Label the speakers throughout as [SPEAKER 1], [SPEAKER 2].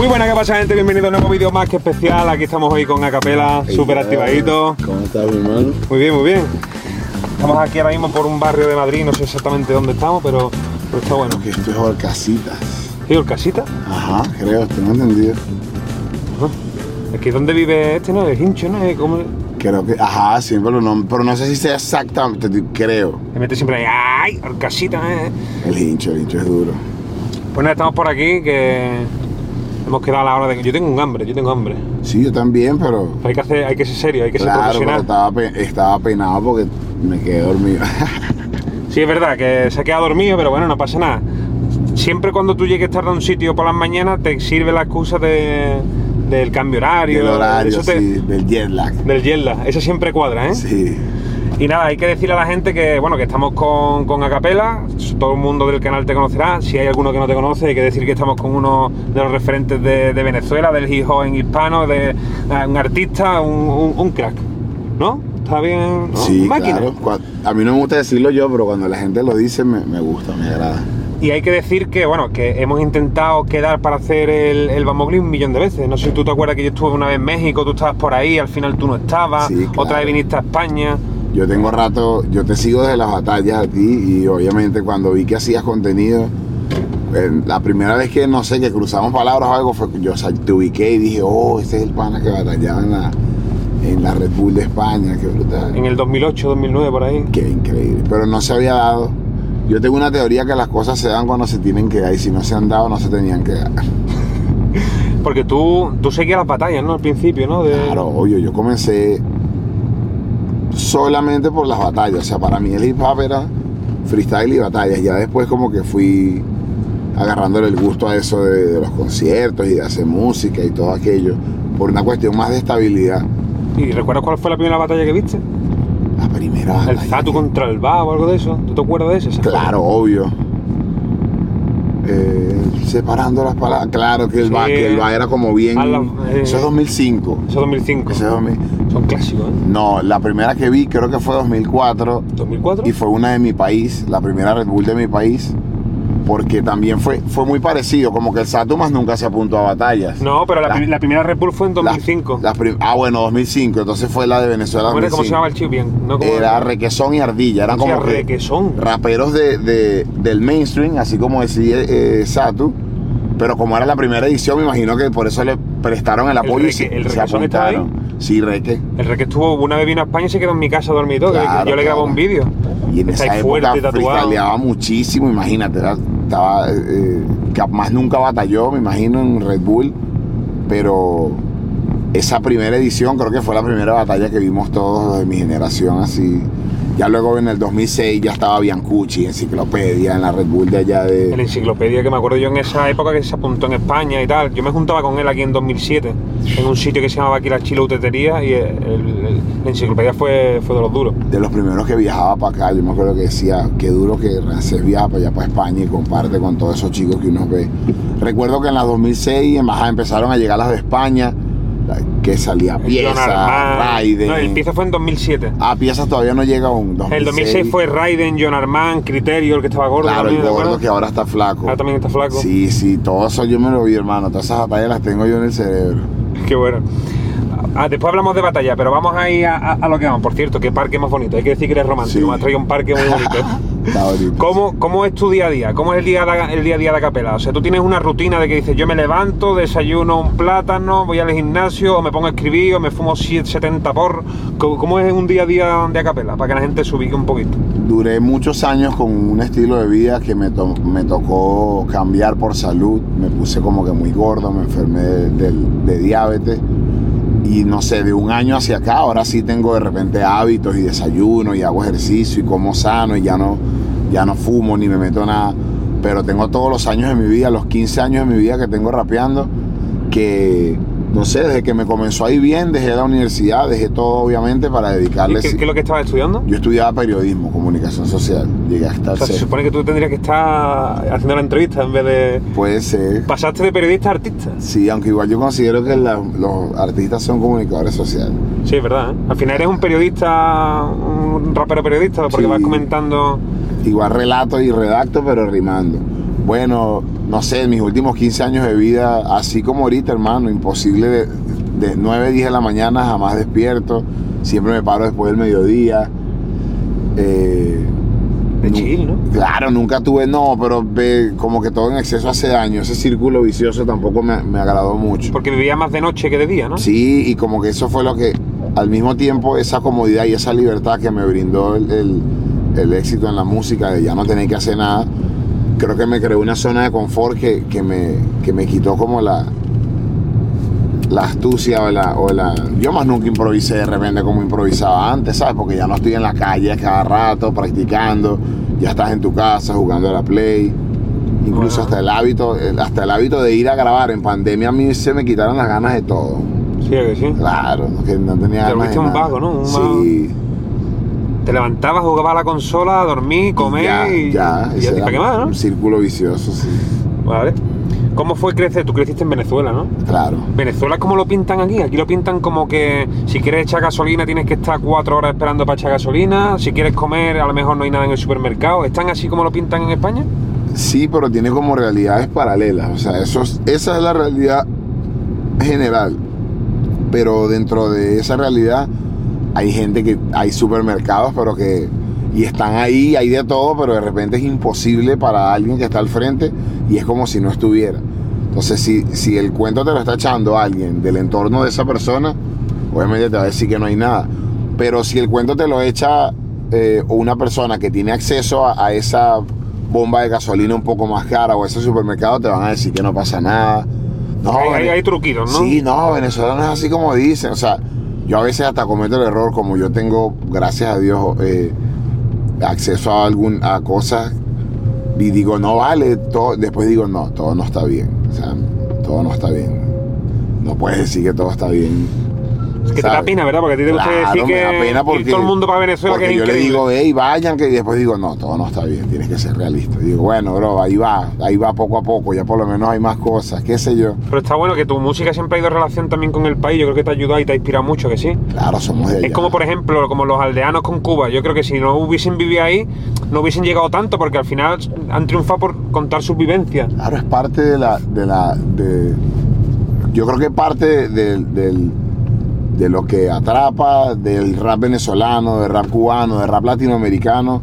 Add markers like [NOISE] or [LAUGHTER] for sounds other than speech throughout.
[SPEAKER 1] Muy buena, ¿qué pasa, gente? Bienvenido a un nuevo vídeo más que especial. Aquí estamos hoy con Acapela, súper activadito.
[SPEAKER 2] ¿Cómo estás, mi hermano?
[SPEAKER 1] Muy bien, muy bien. Estamos aquí ahora mismo por un barrio de Madrid, no sé exactamente dónde estamos, pero, pero está bueno.
[SPEAKER 2] Que esto es Orcasitas.
[SPEAKER 1] ¿Sí, Orcasita?
[SPEAKER 2] Ajá, creo, tengo entendido.
[SPEAKER 1] Es que ¿dónde vive este, no? El hincho, ¿no? ¿Cómo?
[SPEAKER 2] Creo que, ajá, siempre lo nombro, pero no sé si sea exactamente, creo.
[SPEAKER 1] Me mete siempre ahí, ¡ay! Orcasita, ¿eh?
[SPEAKER 2] El hincho, el hincho es duro.
[SPEAKER 1] Pues nada, estamos por aquí que hemos quedado a la hora de que yo tengo un hambre, yo tengo hambre.
[SPEAKER 2] Sí, yo también, pero.
[SPEAKER 1] Pero hay que hacer, hay que ser serio, hay que ser
[SPEAKER 2] Claro, pero
[SPEAKER 1] profesional.
[SPEAKER 2] estaba, estaba penado porque me quedé dormido. [LAUGHS]
[SPEAKER 1] Sí, es verdad que se ha quedado dormido, pero bueno, no pasa nada. Siempre cuando tú llegues tarde a un sitio por las mañanas, te sirve la excusa de, del cambio horario.
[SPEAKER 2] el horario,
[SPEAKER 1] eso te-
[SPEAKER 2] sí, del jet lag.
[SPEAKER 1] Del jet lag. Eso siempre cuadra, ¿eh?
[SPEAKER 2] Sí.
[SPEAKER 1] Y nada, hay que decirle a la gente que, bueno, que estamos con, con Acapela, todo el mundo del canal te conocerá, si hay alguno que no te conoce, hay que decir que estamos con uno de los referentes de, de Venezuela, del hip hop en hispano, de eh, un artista, un, un- un crack, ¿no? ¿Está bien? ¿no?
[SPEAKER 2] Sí,
[SPEAKER 1] Máquina.
[SPEAKER 2] claro. A mí no me gusta decirlo yo, pero cuando la gente lo dice me, me gusta, me agrada.
[SPEAKER 1] Y hay que decir que, bueno, que hemos intentado quedar para hacer el, el un millón de veces. No sé si tú te acuerdas que yo estuve una vez en México, tú estabas por ahí, al final tú no estabas,
[SPEAKER 2] Sí, claro.
[SPEAKER 1] otra vez viniste a España.
[SPEAKER 2] Yo tengo rato, yo te sigo desde las batallas a ti y obviamente cuando vi que hacías contenido, eh, la primera vez que no sé, que cruzamos palabras o algo, fue que yo o sea, te ubiqué y dije, oh, este es el pana que batallaba en la, en la Red Bull de España, qué brutal.
[SPEAKER 1] En el 2008, 2009, por ahí.
[SPEAKER 2] Qué increíble. Pero no se había dado. Yo tengo una teoría que las cosas se dan cuando se tienen que dar y si no se han dado, no se tenían que dar. [LAUGHS]
[SPEAKER 1] Porque tú, tú seguías las batallas, ¿no? Al principio, ¿no? De-
[SPEAKER 2] Claro, obvio, yo comencé solamente por las batallas. O sea, para mí el hip hop era freestyle y batallas. Ya después como que fui agarrándole el gusto a eso de, de los conciertos y de hacer música y todo aquello. Por una cuestión más de estabilidad.
[SPEAKER 1] ¿Y recuerdas cuál fue la primera batalla que viste?
[SPEAKER 2] La primera
[SPEAKER 1] El. Zatu contra el Ba o algo de eso. ¿Tú te acuerdas de eso?
[SPEAKER 2] Claro, obvio. Eh, separando las palabras. Claro que el
[SPEAKER 1] Sí.
[SPEAKER 2] va, que el va era como bien.
[SPEAKER 1] La- eh.
[SPEAKER 2] Eso es 2005.
[SPEAKER 1] Eso es 2005.
[SPEAKER 2] Ese es 2000.
[SPEAKER 1] Son clásicos, ¿eh?
[SPEAKER 2] No, la primera que vi creo que fue 2004
[SPEAKER 1] ¿2004?
[SPEAKER 2] y fue una de mi país, la primera Red Bull de mi país, porque también fue, fue muy parecido, como que el Satumas nunca se apuntó a batallas.
[SPEAKER 1] No, pero la,
[SPEAKER 2] La-
[SPEAKER 1] pri- la primera Red Bull fue en
[SPEAKER 2] Las-
[SPEAKER 1] 2005.
[SPEAKER 2] las prim- ah, bueno, 2005, entonces fue la de Venezuela.
[SPEAKER 1] ¿Cómo, era- cómo se
[SPEAKER 2] 2005.
[SPEAKER 1] llamaba el chip bien? No, ¿cómo
[SPEAKER 2] Era Requesón y Ardilla, eran
[SPEAKER 1] Hostia,
[SPEAKER 2] como que
[SPEAKER 1] Requesón.
[SPEAKER 2] raperos de, de- del mainstream, así como decía eh, Satu, pero como era la primera edición, me imagino que por eso le prestaron el apoyo y
[SPEAKER 1] Reque-
[SPEAKER 2] se,
[SPEAKER 1] el
[SPEAKER 2] se apuntaron. Sí, Reque.
[SPEAKER 1] El rey que estuvo una vez vino a España y se quedó en mi casa dormido. y
[SPEAKER 2] Claro,
[SPEAKER 1] yo le
[SPEAKER 2] claro.
[SPEAKER 1] un vídeo.
[SPEAKER 2] Y en
[SPEAKER 1] Está
[SPEAKER 2] esa época
[SPEAKER 1] fuerte,
[SPEAKER 2] muchísimo, imagínate, era- estaba, eh, que más nunca batalló, me imagino, en Red Bull, pero esa primera edición creo que fue la primera batalla que vimos todos de mi generación, así. Ya luego en el 2006 ya estaba Biancucci, enciclopedia, en la Red Bull de allá
[SPEAKER 1] En la
[SPEAKER 2] de...
[SPEAKER 1] enciclopedia que me acuerdo yo en esa época que se apuntó en España y tal. Yo me juntaba con él aquí en 2007 en un sitio que se llamaba aquí la Chilautetería y el- el- la enciclopedia fue, fue de los duros.
[SPEAKER 2] de los primeros que viajaba para acá, yo me acuerdo que decía, qué duro que Rancés viaja para allá, para España y comparte con todos esos chicos que uno ve. Recuerdo que en la 2006 en Baja empezaron a llegar las de España, que salía
[SPEAKER 1] John
[SPEAKER 2] Pieza,
[SPEAKER 1] Armand.
[SPEAKER 2] Raiden.
[SPEAKER 1] No, el pieza fue en 2007.
[SPEAKER 2] Ah, Pieza todavía no llega aún. 2006.
[SPEAKER 1] El 2006 fue Raiden, John Armand, Criterio, el que estaba gordo.
[SPEAKER 2] Claro, el
[SPEAKER 1] también, ¿te
[SPEAKER 2] gordo que ahora está flaco.
[SPEAKER 1] Ahora también está flaco.
[SPEAKER 2] Sí, sí, todo eso yo me lo vi, hermano. Todas esas batallas las tengo yo en el cerebro. [LAUGHS]
[SPEAKER 1] Qué bueno. Ah, después hablamos de batalla, pero vamos ahí a, a- a lo que vamos. Por cierto, qué parque más bonito. Hay que decir que eres romántico.
[SPEAKER 2] Sí.
[SPEAKER 1] Me has traído un parque muy bonito. [LAUGHS]
[SPEAKER 2] Está bonito.
[SPEAKER 1] ¿Cómo, ¿Cómo es tu día a día? ¿Cómo es el día, de- el día a día de Capela? O sea, tú tienes una rutina de que dices, yo me levanto, desayuno un plátano, voy al gimnasio, o me pongo a escribir, o me fumo 7, 70 por... ¿Cómo, cómo es un día a día de Acapela? Para que la gente se ubique un poquito.
[SPEAKER 2] Duré muchos años con un estilo de vida que me, to- me tocó cambiar por salud. Me puse como que muy gordo, me enfermé de, de diabetes. Y no sé, de un año hacia acá, ahora sí tengo de repente hábitos y desayuno y hago ejercicio y como sano y ya no, ya no fumo ni me meto nada. Pero tengo todos los años de mi vida, los 15 años de mi vida que tengo rapeando, que no sé, desde que me comenzó a ir bien, dejé la universidad, dejé todo obviamente para
[SPEAKER 1] ¿Y
[SPEAKER 2] dedicarle.
[SPEAKER 1] ¿Qué, qué es lo que estabas estudiando?
[SPEAKER 2] Yo estudiaba periodismo, comunicación social. Llegué hasta
[SPEAKER 1] O sea, se supone que tú tendrías que estar haciendo la entrevista en vez de...
[SPEAKER 2] Puede ser.
[SPEAKER 1] Pasaste de periodista a artista.
[SPEAKER 2] Sí, aunque igual yo considero que la- los artistas son comunicadores sociales.
[SPEAKER 1] Sí, es verdad. ¿eh? Al final eres un periodista, un rapero periodista, porque
[SPEAKER 2] Sí.
[SPEAKER 1] vas comentando...
[SPEAKER 2] Igual relato y redacto, pero rimando. Bueno, no sé, mis últimos 15 años de vida, así como ahorita, hermano, imposible de, de 9, 10 de la mañana jamás despierto. Siempre me paro después del mediodía. Eh,
[SPEAKER 1] De chill, ¿no?
[SPEAKER 2] Claro, nunca tuve, no, pero ve, como que todo en exceso hace daño. Ese círculo vicioso tampoco me, me agradó mucho.
[SPEAKER 1] Porque vivía más de noche que de día, ¿no?
[SPEAKER 2] Sí, y como que eso fue lo que, al mismo tiempo, esa comodidad y esa libertad que me brindó el, el- el éxito en la música, de ya no tener que hacer nada, creo que me creó una zona de confort que, que me, que me quitó como la, la astucia o la, o la... Yo más nunca improvisé de repente como improvisaba antes, ¿sabes? Porque ya no estoy en la calle cada rato practicando, ya estás en tu casa jugando a la play. Incluso hasta el hábito, hasta el hábito de ir a grabar en pandemia a mí se me quitaron las ganas de todo.
[SPEAKER 1] Sí, ¿a que sí.
[SPEAKER 2] Claro, que no tenía
[SPEAKER 1] Te
[SPEAKER 2] ganas
[SPEAKER 1] un
[SPEAKER 2] nada.
[SPEAKER 1] vago, ¿no? Un
[SPEAKER 2] sí.
[SPEAKER 1] Te levantabas, jugabas a la consola, dormir, comer
[SPEAKER 2] ya,
[SPEAKER 1] y
[SPEAKER 2] ya,
[SPEAKER 1] y ya
[SPEAKER 2] era
[SPEAKER 1] para qué más, ¿no?
[SPEAKER 2] Un círculo vicioso, sí.
[SPEAKER 1] Vale. ¿Cómo fue crecer? Tú creciste en Venezuela, ¿no?
[SPEAKER 2] Claro.
[SPEAKER 1] Venezuela, ¿cómo lo pintan aquí? Aquí lo pintan como que si quieres echar gasolina tienes que estar cuatro horas esperando para echar gasolina. Si quieres comer, a lo mejor no hay nada en el supermercado. ¿Están así como lo pintan en España?
[SPEAKER 2] Sí, pero tiene como realidades paralelas. O sea, eso es- esa es la realidad general. Pero dentro de esa realidad hay gente que hay supermercados, pero que y están ahí, hay de todo, pero de repente es imposible para alguien que está al frente y es como si no estuviera. Entonces, si, si el cuento te lo está echando alguien del entorno de esa persona, obviamente te va a decir que no hay nada. Pero si el cuento te lo echa eh, una persona que tiene acceso a, a esa bomba de gasolina un poco más cara o ese supermercado, te van a decir que no pasa nada. No,
[SPEAKER 1] hay, hay truquitos, ¿no?
[SPEAKER 2] Sí, no, Venezuela no es así como dicen. O sea, yo a veces hasta cometo el error, como yo tengo, gracias a Dios, eh, acceso a, algún, a cosas y digo, no vale, todo, después digo, no, todo no está bien. O sea, todo no está bien. No puedes decir que todo está bien.
[SPEAKER 1] Es que te da pena, ¿verdad? Porque a ti te gusta
[SPEAKER 2] Claro,
[SPEAKER 1] decir que
[SPEAKER 2] pena porque,
[SPEAKER 1] todo el mundo para Venezuela que es
[SPEAKER 2] yo le
[SPEAKER 1] increíble.
[SPEAKER 2] digo, hey, vayan, que y después digo, no, todo no está bien, tienes que ser realista. Digo, bueno, bro, ahí va, ahí va poco a poco, ya por lo menos hay más cosas, qué sé yo.
[SPEAKER 1] Pero está bueno que tu música siempre ha ido en relación también con el país. Yo creo que te ha ayudado y te ha inspirado mucho, que sí.
[SPEAKER 2] Claro, somos de allá.
[SPEAKER 1] Es como, por ejemplo, como los aldeanos con Cuba. Yo creo que si no hubiesen vivido ahí, no hubiesen llegado tanto, porque al final han triunfado por contar sus vivencias.
[SPEAKER 2] Claro, es parte de la. De la de, yo creo que parte de, del- del- de lo que atrapa del rap venezolano, del rap cubano, del rap latinoamericano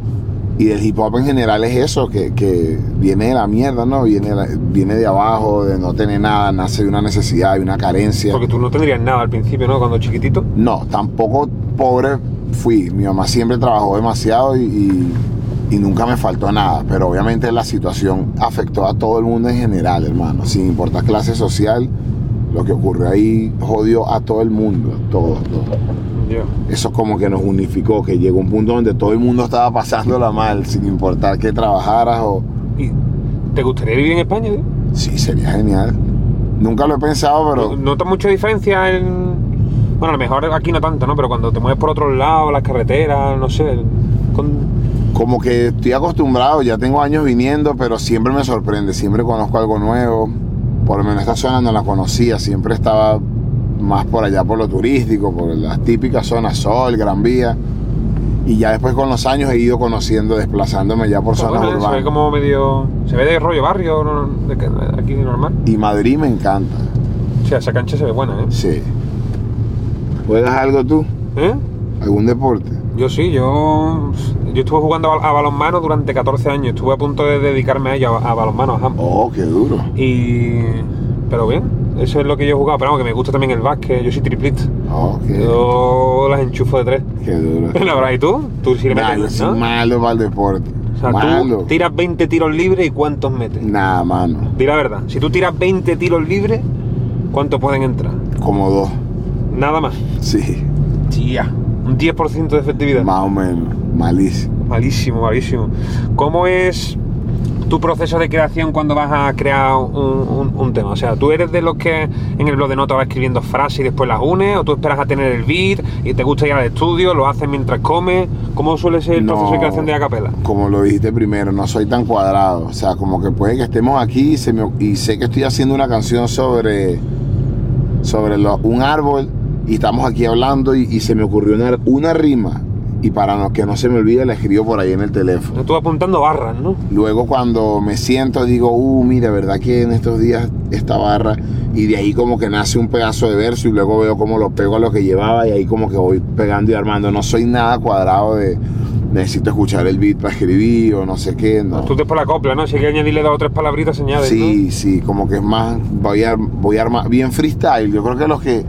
[SPEAKER 2] y del hip hop en general es eso, que, que viene de la mierda, ¿no? Viene, de viene de abajo, de no tener nada, nace de una necesidad, de una carencia.
[SPEAKER 1] Porque tú no tendrías nada al principio, ¿no? Cuando chiquitito.
[SPEAKER 2] No, tampoco pobre fui. Mi mamá siempre trabajó demasiado y, y- y nunca me faltó nada. Pero obviamente la situación afectó a todo el mundo en general, hermano. Sin importar clase social, lo que ocurrió ahí jodió a todo el mundo. Todo, todo.
[SPEAKER 1] Yo.
[SPEAKER 2] Eso como que nos unificó, que llegó un punto donde todo el mundo estaba pasándola mal, sin importar que trabajaras o...
[SPEAKER 1] ¿Y te gustaría vivir en España? tío?
[SPEAKER 2] Sí, sería genial. Nunca lo he pensado, pero...
[SPEAKER 1] ¿Notas mucha diferencia en...? Bueno, a lo mejor aquí no tanto, ¿no? Pero cuando te mueves por otros lados, las carreteras, no sé... con-
[SPEAKER 2] como que estoy acostumbrado, ya tengo años viniendo, pero siempre me sorprende, siempre conozco algo nuevo. Por lo menos esta zona no la conocía, siempre estaba más por allá por lo turístico, por las típicas zonas Sol, Gran Vía. Y ya después con los años he ido conociendo, desplazándome ya por zonas
[SPEAKER 1] bueno, se ve
[SPEAKER 2] urbanas.
[SPEAKER 1] como medio... Se ve de rollo barrio, ¿no? de, que- aquí normal.
[SPEAKER 2] Y Madrid me encanta,
[SPEAKER 1] O sea, esa cancha se ve buena, ¿eh?
[SPEAKER 2] sí. ¿Juegas algo tú?
[SPEAKER 1] ¿Eh?
[SPEAKER 2] ¿Algún deporte?
[SPEAKER 1] Yo sí, yo... Yo estuve jugando a, a balonmano durante 14 años. Estuve a punto de dedicarme a ello, a, a balonmano, a handball.
[SPEAKER 2] Oh, qué duro.
[SPEAKER 1] Y... Pero bien, eso es lo que yo he jugado. Pero vamos, que me gusta también el básquet. Yo soy triplista.
[SPEAKER 2] Oh, qué,
[SPEAKER 1] Yo las enchufo de tres.
[SPEAKER 2] qué duro. [LAUGHS]
[SPEAKER 1] La verdad, ¿y tú? Tú sí
[SPEAKER 2] yo
[SPEAKER 1] metes, ¿no?
[SPEAKER 2] malo para el deporte.
[SPEAKER 1] O sea,
[SPEAKER 2] malo.
[SPEAKER 1] tú tiras 20 tiros libres y ¿cuántos metes?
[SPEAKER 2] Nada, mano.
[SPEAKER 1] Di la verdad. Si tú tiras 20 tiros libres, ¿cuántos pueden entrar?
[SPEAKER 2] Como dos.
[SPEAKER 1] Nada más.
[SPEAKER 2] Sí.
[SPEAKER 1] Tía. Un 10% de efectividad.
[SPEAKER 2] Más o menos. Malísimo.
[SPEAKER 1] Malísimo, malísimo. ¿Cómo es tu proceso de creación cuando vas a crear un, un- un tema? O sea, ¿tú eres de los que en el blog de notas vas escribiendo frases y después las unes? ¿O tú esperas a tener el beat y te gusta ir al estudio, lo haces mientras comes? ¿Cómo suele ser el
[SPEAKER 2] No.
[SPEAKER 1] proceso de creación de acapela?
[SPEAKER 2] Como lo dijiste primero, no soy tan cuadrado. O sea, como que puede que estemos aquí y, se me- y sé que estoy haciendo una canción sobre, sobre lo- un árbol y estamos aquí hablando y, y se me ocurrió una, una rima y para no, que no se me olvide la escribo por ahí en el teléfono.
[SPEAKER 1] Tú apuntando barras, ¿no?
[SPEAKER 2] Luego cuando me siento digo, uh, mira, ¿verdad que en estos días esta barra? Y de ahí como que nace un pedazo de verso y luego veo cómo lo pego a lo que llevaba y ahí como que voy pegando y armando. No soy nada cuadrado de necesito escuchar el beat para escribir o no sé qué. No.
[SPEAKER 1] Tú te por la copla, ¿no? Si hay que añadirle dos o tres palabritas, se añade.
[SPEAKER 2] Sí,
[SPEAKER 1] ¿no?
[SPEAKER 2] sí, como que es más, voy a, voy a armar bien freestyle. Yo creo que los que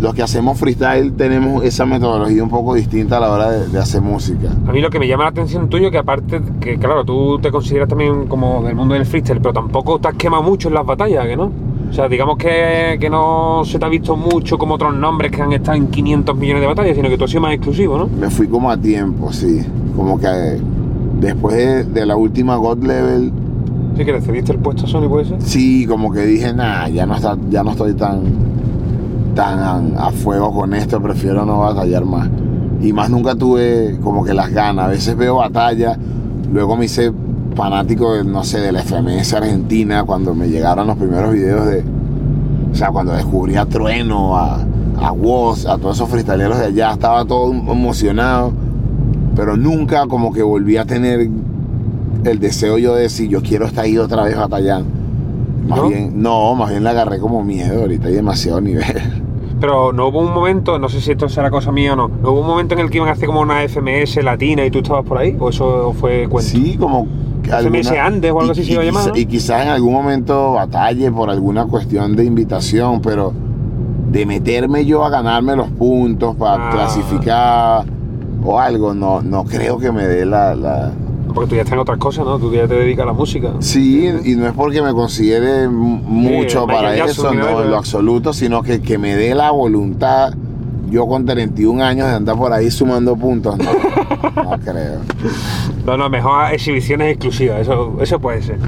[SPEAKER 2] los que hacemos freestyle tenemos esa metodología un poco distinta a la hora de, de hacer música.
[SPEAKER 1] A mí lo que me llama la atención tuyo, que aparte, que claro, tú te consideras también como del mundo del freestyle, pero tampoco te has quemado mucho en las batallas, ¿que no? O sea, digamos que, que no se te ha visto mucho como otros nombres que han estado en 500 millones de batallas, sino que tú has sido más exclusivo, ¿no?
[SPEAKER 2] Me fui como a tiempo, sí. Como que después de, de la última God Level,
[SPEAKER 1] Sí, que le cediste el puesto a Sony, ¿puede ser?
[SPEAKER 2] sí, como que dije, nah, ya no, está, ya no estoy tan, tan a fuego con esto, prefiero no batallar más. Y más nunca tuve como que las ganas. A veces veo batalla, luego me hice fanático, de, no sé, de la FMS Argentina, cuando me llegaron los primeros videos de... O sea, cuando descubrí a Trueno, a, a Woz, a todos esos freestyleros de allá, estaba todo emocionado. Pero nunca como que volví a tener el deseo yo de decir, yo quiero estar ahí otra vez batallando. Más
[SPEAKER 1] ¿No?
[SPEAKER 2] bien, no, más bien le agarré como miedo, ahorita hay demasiado nivel. [LAUGHS]
[SPEAKER 1] Pero no hubo un momento, no sé si esto será cosa mía o no, ¿no hubo un momento en el que iban a hacer como una FMS latina y tú estabas por ahí? ¿O eso fue cuento?
[SPEAKER 2] Sí, como que
[SPEAKER 1] FMS Andes o algo
[SPEAKER 2] y-
[SPEAKER 1] así se
[SPEAKER 2] y
[SPEAKER 1] iba a llamar, ¿no?
[SPEAKER 2] Y quizás en algún momento batalle por alguna cuestión de invitación, pero de meterme yo a ganarme los puntos para
[SPEAKER 1] Ah.
[SPEAKER 2] clasificar o algo, no, no creo que me dé la, la-
[SPEAKER 1] Porque tú ya estás en otras cosas, ¿no? Tú ya te dedicas a la música.
[SPEAKER 2] Sí, y no es porque me considere mucho para eso, no, en lo absoluto, sino que, que me dé la voluntad, yo con 31 años de andar por ahí sumando puntos, no, [LAUGHS] no creo.
[SPEAKER 1] No, no, mejor exhibiciones exclusivas, eso, eso puede ser.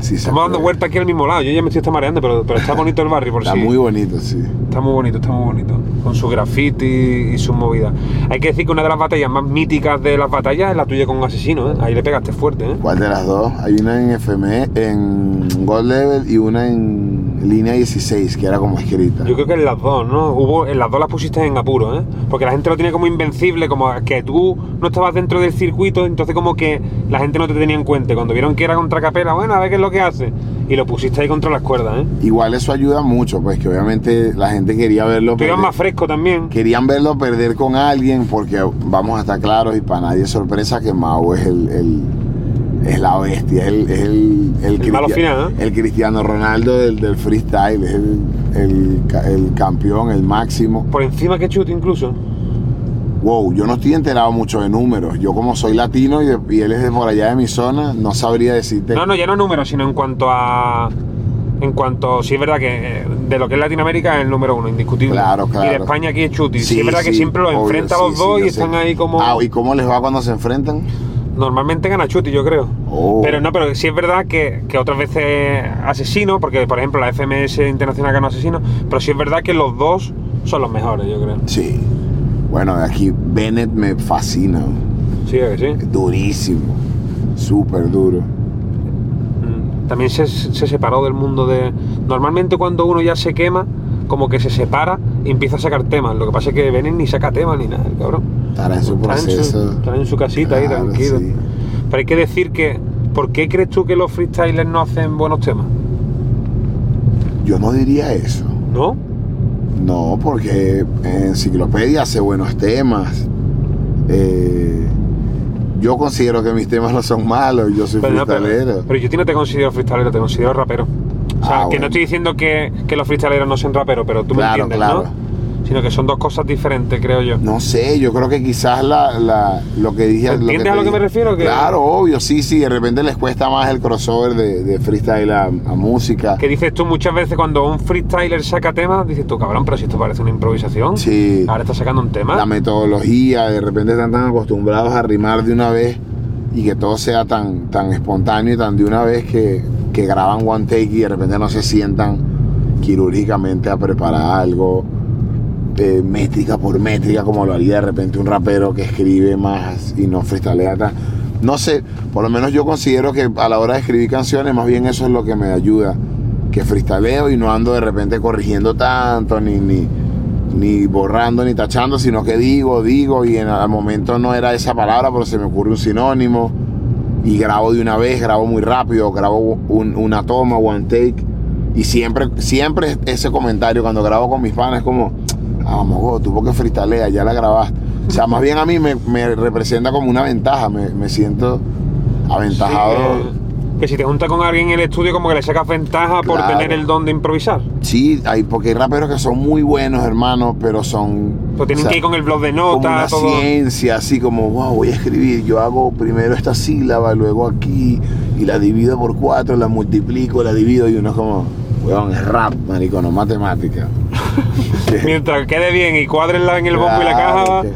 [SPEAKER 2] Sí,
[SPEAKER 1] Estamos dando vuelta aquí al mismo lado, yo ya me estoy mareando, pero, pero está bonito el barrio por
[SPEAKER 2] Está
[SPEAKER 1] sí.
[SPEAKER 2] muy bonito, sí.
[SPEAKER 1] Está muy bonito, está muy bonito. Con su graffiti y sus movidas. Hay que decir que una de las batallas más míticas de las batallas es la tuya con un asesino, ¿eh? Ahí le pegaste fuerte, ¿eh?
[SPEAKER 2] ¿Cuál de las dos? Hay una en FME, en God Level y una en línea 16, que era como escrita.
[SPEAKER 1] Yo creo que en las dos, ¿no? Hubo, en las dos las pusiste en apuro, ¿eh? Porque la gente lo tiene como invencible, como que tú no estabas dentro del circuito, entonces como que la gente no te tenía en cuenta. Cuando vieron que era contra Capela, bueno, a ver qué es lo que hace. Y lo pusiste ahí contra las cuerdas, ¿eh?
[SPEAKER 2] Igual eso ayuda mucho, pues que obviamente la gente quería verlo
[SPEAKER 1] Tú más fresco también.
[SPEAKER 2] Querían verlo perder con alguien porque vamos a estar claros y para nadie es sorpresa que Mau es el, el- es la bestia, es el, es el,
[SPEAKER 1] El malo final, ¿eh?
[SPEAKER 2] el Cristiano Ronaldo del, del freestyle, es el, el ca- el campeón, el máximo.
[SPEAKER 1] Por encima que Chute incluso.
[SPEAKER 2] Wow, yo no estoy enterado mucho de números. Yo como soy latino y, de- y él es de por allá de mi zona, no sabría decirte.
[SPEAKER 1] No, no, ya no números, sino en cuanto a. En cuanto, sí es verdad que eh, de lo que es Latinoamérica es el número uno, indiscutible.
[SPEAKER 2] Claro,
[SPEAKER 1] Y de
[SPEAKER 2] claro.
[SPEAKER 1] España aquí es Chuti. Sí,
[SPEAKER 2] Sí,
[SPEAKER 1] es verdad que siempre los
[SPEAKER 2] obvio,
[SPEAKER 1] enfrenta a los
[SPEAKER 2] sí,
[SPEAKER 1] dos y están
[SPEAKER 2] sé.
[SPEAKER 1] ahí como.
[SPEAKER 2] Ah, ¿y cómo les va cuando se enfrentan?
[SPEAKER 1] Normalmente gana Chuti, yo creo.
[SPEAKER 2] Oh.
[SPEAKER 1] Pero no, pero sí es verdad que, que otras veces asesino, porque por ejemplo la FMS Internacional ganó asesino, pero sí es verdad que los dos son los mejores, yo creo.
[SPEAKER 2] Sí. Bueno, aquí Bennett me fascina.
[SPEAKER 1] Sí, ¿a que sí.
[SPEAKER 2] Durísimo. Súper duro.
[SPEAKER 1] Mm. También se, se separó del mundo de. Normalmente cuando uno ya se quema, como que se separa y empieza a sacar temas. Lo que pasa es que Benin ni saca temas ni nada, el cabrón.
[SPEAKER 2] Estará en su proceso.
[SPEAKER 1] está en su casita ahí, tranquilo.
[SPEAKER 2] sí.
[SPEAKER 1] Pero hay que decir que. ¿Por qué crees tú que los freestylers no hacen buenos temas?
[SPEAKER 2] Yo no diría eso.
[SPEAKER 1] ¿No?
[SPEAKER 2] No, porque Enciclopedia hace buenos temas. Eh, yo considero que mis temas no son malos, yo soy
[SPEAKER 1] Pero, no, pero- yo a ti no te considero freestylero, te considero rapero. O sea,
[SPEAKER 2] Ah,
[SPEAKER 1] que
[SPEAKER 2] bueno.
[SPEAKER 1] no estoy diciendo que, que los freestyleros no sean raperos, pero tú
[SPEAKER 2] Claro,
[SPEAKER 1] me entiendes,
[SPEAKER 2] claro.
[SPEAKER 1] ¿no? Sino que son dos cosas diferentes, creo yo.
[SPEAKER 2] No sé, yo creo que quizás la, la- lo que dije.
[SPEAKER 1] ¿Entiendes
[SPEAKER 2] te
[SPEAKER 1] a lo que me refiero? Que-
[SPEAKER 2] Claro, obvio, sí, sí. De repente les cuesta más el crossover de, de freestyle a, a música.
[SPEAKER 1] Que dices tú muchas veces cuando un freestyler saca temas, dices tú, cabrón, pero si esto parece una improvisación.
[SPEAKER 2] Sí.
[SPEAKER 1] Ahora está sacando un tema.
[SPEAKER 2] La metodología, de repente están tan acostumbrados a rimar de una vez y que todo sea tan, tan espontáneo y tan de una vez que, que graban one take y de repente no se sientan quirúrgicamente a preparar algo eh, métrica por métrica como lo haría de repente un rapero que escribe más y no freestylea tan. No sé, por lo menos yo considero que a la hora de escribir canciones más bien eso es lo que me ayuda, que freestyleo y no ando de repente corrigiendo tanto ni, ni, ni borrando ni tachando, sino que digo, digo, y en al momento no era esa palabra, pero se me ocurre un sinónimo. Y grabo de una vez, grabo muy rápido, grabo un- una toma, one take. Y siempre, siempre ese comentario cuando grabo con mis panas es como, ah, mogo, tú porque freestaleas, ya la grabaste. O sea, más bien a mí me, me representa como una ventaja, me, me siento aventajado.
[SPEAKER 1] Sí, que, si te juntas con alguien en el estudio, como que le sacas ventaja por
[SPEAKER 2] Claro.
[SPEAKER 1] tener el don de improvisar.
[SPEAKER 2] Sí, hay, porque hay raperos que son muy buenos, hermano, pero son.
[SPEAKER 1] Tienen
[SPEAKER 2] o sea,
[SPEAKER 1] que ir con el blog de
[SPEAKER 2] como una
[SPEAKER 1] notas, todo.
[SPEAKER 2] ciencia, así como, wow, voy a escribir, yo hago primero esta sílaba, luego aquí, y la divido por cuatro, la multiplico, la divido, y uno es como, weón, es rap, marico, no matemática. [LAUGHS] [LAUGHS]
[SPEAKER 1] Mientras quede bien y cuadrenla en el bombo y la caja.
[SPEAKER 2] que-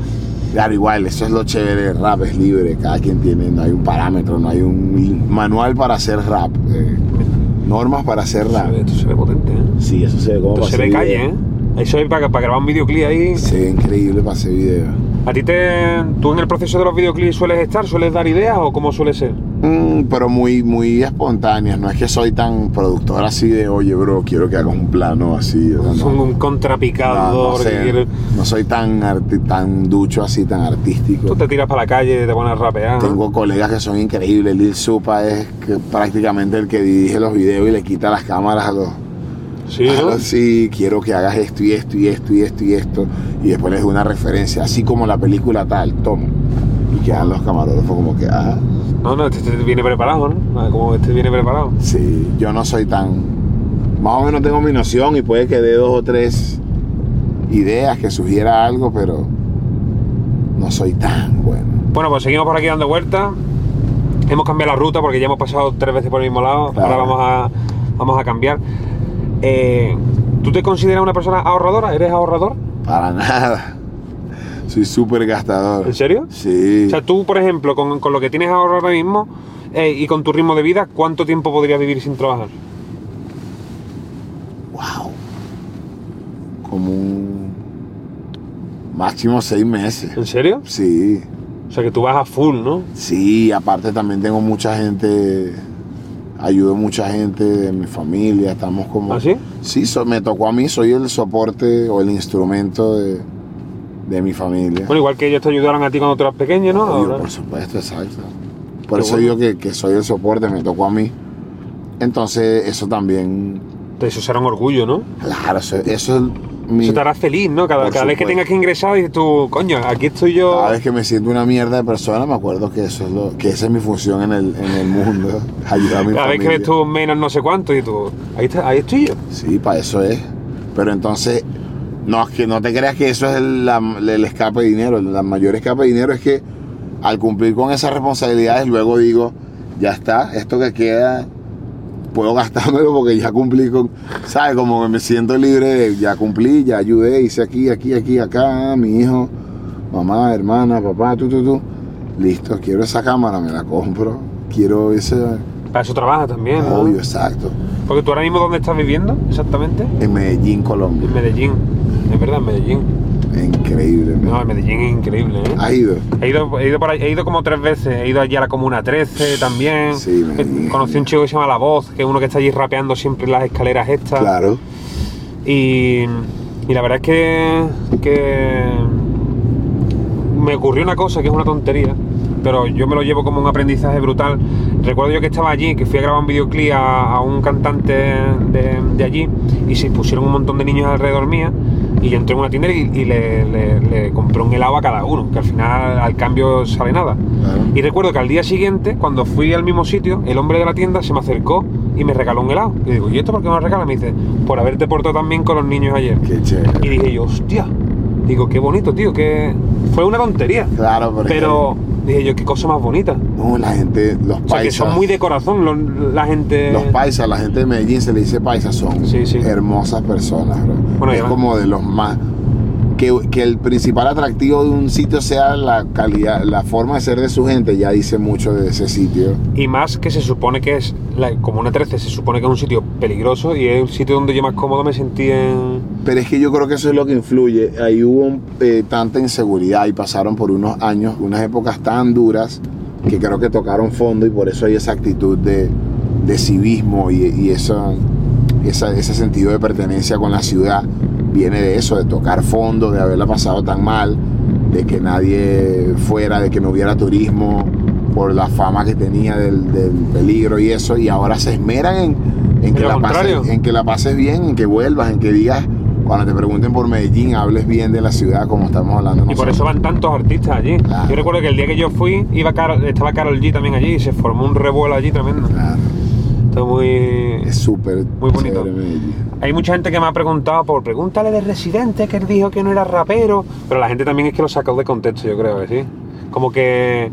[SPEAKER 2] Claro, igual, eso es lo chévere, rap es libre, cada quien tiene, no hay un parámetro, no hay un manual para hacer rap, eh, normas para hacer rap.
[SPEAKER 1] Esto se ve potente, ¿eh?
[SPEAKER 2] Sí, eso se ve como
[SPEAKER 1] Esto
[SPEAKER 2] para
[SPEAKER 1] se ve calle. ¿eh? Eso es para, para grabar un videoclip ahí.
[SPEAKER 2] Se ve increíble para hacer video.
[SPEAKER 1] ¿A ti te. ¿Tú en el proceso de los videoclips sueles estar? ¿Sueles dar ideas o cómo suele ser?
[SPEAKER 2] Mm, pero muy, muy espontáneas. No es que soy tan productor así de, oye, bro, quiero que hagas un plano así. o sea,
[SPEAKER 1] Son
[SPEAKER 2] no.
[SPEAKER 1] un
[SPEAKER 2] No,
[SPEAKER 1] contrapicado.
[SPEAKER 2] no
[SPEAKER 1] que
[SPEAKER 2] sé,
[SPEAKER 1] quiere-
[SPEAKER 2] no soy tan, arti- tan ducho así, tan artístico.
[SPEAKER 1] Tú te tiras para la calle y te pones a rapear.
[SPEAKER 2] Tengo colegas que son increíbles. Lil Supa es que prácticamente el que dirige los videos y le quita las cámaras a los.
[SPEAKER 1] Sí,
[SPEAKER 2] quiero que hagas esto y esto y esto y esto y esto. Y después les doy una referencia, así como la película tal, toma. Y quedan los camarógrafos como que, ah.
[SPEAKER 1] No, no, este, este viene preparado, ¿no? Ah, Como este viene preparado.
[SPEAKER 2] Sí, yo no soy tan. Más o menos tengo mi noción y puede que dé dos o tres ideas que sugiera algo, pero no soy tan bueno.
[SPEAKER 1] Bueno, pues seguimos por aquí dando vueltas. Hemos cambiado la ruta porque ya hemos pasado tres veces por el mismo lado.
[SPEAKER 2] Claro.
[SPEAKER 1] Ahora vamos a, vamos a cambiar. Eh, ¿Tú te consideras una persona ahorradora? ¿Eres ahorrador?
[SPEAKER 2] Para nada. Soy súper gastador.
[SPEAKER 1] ¿En serio?
[SPEAKER 2] Sí.
[SPEAKER 1] O sea, tú, por ejemplo, con, con lo que tienes ahora ahora mismo eh, y con tu ritmo de vida, ¿cuánto tiempo podrías vivir sin trabajar?
[SPEAKER 2] Wow. Como un. Máximo seis meses.
[SPEAKER 1] ¿En serio?
[SPEAKER 2] Sí.
[SPEAKER 1] O sea, que tú vas a full, ¿no?
[SPEAKER 2] Sí, aparte también tengo mucha gente. Ayudo a mucha gente de mi familia. Estamos como.
[SPEAKER 1] ¿Ah, sí?
[SPEAKER 2] Sí, so- me tocó a mí, soy el soporte o el instrumento de, de mi familia.
[SPEAKER 1] Bueno, igual que ellos te ayudaron a ti cuando tú eras pequeño, ¿no?
[SPEAKER 2] Obvio, por supuesto, exacto. Por
[SPEAKER 1] Qué
[SPEAKER 2] eso
[SPEAKER 1] bueno.
[SPEAKER 2] digo que, que soy el soporte, me tocó a mí. Entonces, eso también,
[SPEAKER 1] Eso será un orgullo, ¿no?
[SPEAKER 2] claro, eso, eso es mi...
[SPEAKER 1] Eso te hará feliz, ¿no? Cada, cada vez que tengas que ingresar, dices tú, coño, aquí estoy yo.
[SPEAKER 2] Cada vez que me siento una mierda de persona, me acuerdo que eso es lo, que esa es mi función en el, en el mundo, [LAUGHS] ayudar a mi
[SPEAKER 1] Cada vez que
[SPEAKER 2] familia.
[SPEAKER 1] ves tú menos no sé cuánto y tú, ahí, está, ahí estoy yo.
[SPEAKER 2] Sí, para eso es. Pero entonces, no, es que no te creas que eso es el, la- el escape de dinero. El mayor escape de dinero es que al cumplir con esas responsabilidades, luego digo, ya está, esto que queda, puedo [LAUGHS] gastármelo porque ya cumplí con, ¿sabes? Como me siento libre, de, ya cumplí, ya ayudé, hice aquí, aquí, aquí, acá, mi hijo, mamá, hermana, papá, tú, tú, tú. Listo, quiero esa cámara, me la compro. Quiero ese,
[SPEAKER 1] Para eso trabajas también, ¿no?
[SPEAKER 2] obvio, exacto.
[SPEAKER 1] Porque tú ahora mismo, ¿dónde estás viviendo exactamente?
[SPEAKER 2] En Medellín, Colombia.
[SPEAKER 1] En Medellín. Es verdad, en Medellín.
[SPEAKER 2] Increíble.
[SPEAKER 1] No, Medellín es increíble, ¿eh?
[SPEAKER 2] ¿Has ido?
[SPEAKER 1] He ido, he, ido por ahí- he ido como tres veces. He ido allí a la Comuna 13 también.
[SPEAKER 2] Sí, Medellín.
[SPEAKER 1] Conocí a un chico que se llama La Voz, que es uno que está allí rapeando siempre las escaleras estas.
[SPEAKER 2] Claro.
[SPEAKER 1] Y, y la verdad es que, que me ocurrió una cosa que es una tontería, pero yo me lo llevo como un aprendizaje brutal. Recuerdo yo que estaba allí, que fui a grabar un videoclip a, a un cantante de, de allí y se pusieron un montón de niños alrededor mía y yo entré en una tienda y, y le, le- le compré un helado a cada uno, que al final al cambio sale nada.
[SPEAKER 2] Claro.
[SPEAKER 1] Y recuerdo que al día siguiente, cuando fui al mismo sitio, el hombre de la tienda se me acercó y me regaló un helado. Y digo, ¿y esto por qué me lo regala? Me dice, por haberte portado tan bien con los niños ayer.
[SPEAKER 2] Qué chévere.
[SPEAKER 1] Y dije yo, hostia. Digo, qué bonito, tío, que fue una tontería.
[SPEAKER 2] Claro, porque
[SPEAKER 1] Pero dije yo, qué cosa más bonita.
[SPEAKER 2] no, la gente, los
[SPEAKER 1] O sea, que
[SPEAKER 2] paisas,
[SPEAKER 1] son muy de corazón los- la gente.
[SPEAKER 2] los paisas, la gente de Medellín se le dice paisas, son
[SPEAKER 1] Sí, sí.
[SPEAKER 2] hermosas personas, bro.
[SPEAKER 1] Bueno,
[SPEAKER 2] es como de los más que, que el principal atractivo de un sitio sea la calidad, la forma de ser de su gente, ya dice mucho de ese sitio.
[SPEAKER 1] Y más que se supone que es, la Comuna 13 se supone que es un sitio peligroso y es un sitio donde yo más cómodo me sentí en...
[SPEAKER 2] Pero es que yo creo que eso es lo que influye. Ahí hubo eh, tanta inseguridad y pasaron por unos años, unas épocas tan duras que creo que tocaron fondo y por eso hay esa actitud de, de civismo y, y esa, esa- ese sentido de pertenencia con la ciudad viene de eso, de tocar fondo, de haberla pasado tan mal, de que nadie fuera, de que no hubiera turismo por la fama que tenía del, del peligro y eso, y ahora se esmeran en, en que, la pases, en que la pases bien, en que vuelvas, en que digas, cuando te pregunten por Medellín, hables bien de la ciudad como estamos hablando
[SPEAKER 1] Y por eso van tantos artistas allí.
[SPEAKER 2] Claro.
[SPEAKER 1] Yo recuerdo que el día que yo fui, iba estaba Carol G también allí y se formó un revuelo allí tremendo.
[SPEAKER 2] Claro,
[SPEAKER 1] Está muy...
[SPEAKER 2] es súper
[SPEAKER 1] Muy bonito. Hay mucha gente que me ha preguntado por pregúntale de Residente, que él dijo que no era rapero, pero la gente también es que lo sacó de contexto, yo creo que sí. Como que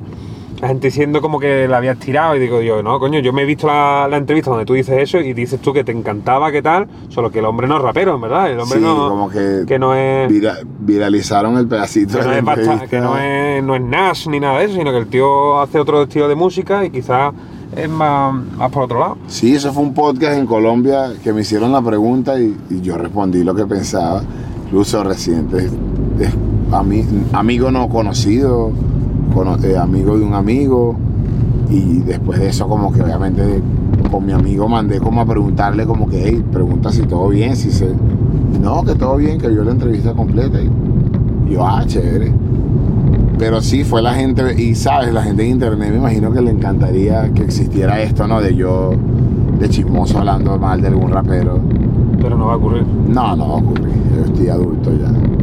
[SPEAKER 1] la gente diciendo como que la habías tirado y digo yo, no, coño, yo me he visto la, la entrevista donde tú dices eso y dices tú que te encantaba, que tal, solo que el hombre no es rapero, en verdad. El hombre
[SPEAKER 2] Sí,
[SPEAKER 1] no,
[SPEAKER 2] como que,
[SPEAKER 1] que no es...
[SPEAKER 2] vira- viralizaron el pedacito
[SPEAKER 1] Que no,
[SPEAKER 2] de
[SPEAKER 1] es basta-
[SPEAKER 2] entrevista.
[SPEAKER 1] que no es, no es Nash ni nada de eso, sino que el tío hace otro estilo de música y quizás es más, más por otro lado.
[SPEAKER 2] Sí, eso fue un podcast en Colombia que me hicieron la pregunta y, y yo respondí lo que pensaba. Incluso Residente es, es ami- amigo no conocido, cono- amigo de un amigo. Y después de eso como que obviamente con mi amigo mandé como a preguntarle como que, hey, pregunta si todo bien, si se... No, que todo bien, que vio la entrevista completa. Y yo, ah, chévere. Pero sí, fue la gente, y sabes, la gente de internet me imagino que le encantaría que existiera esto, ¿no? De yo, de chismoso hablando mal de algún rapero.
[SPEAKER 1] Pero no va a ocurrir.
[SPEAKER 2] No, no va a ocurrir, yo estoy adulto ya.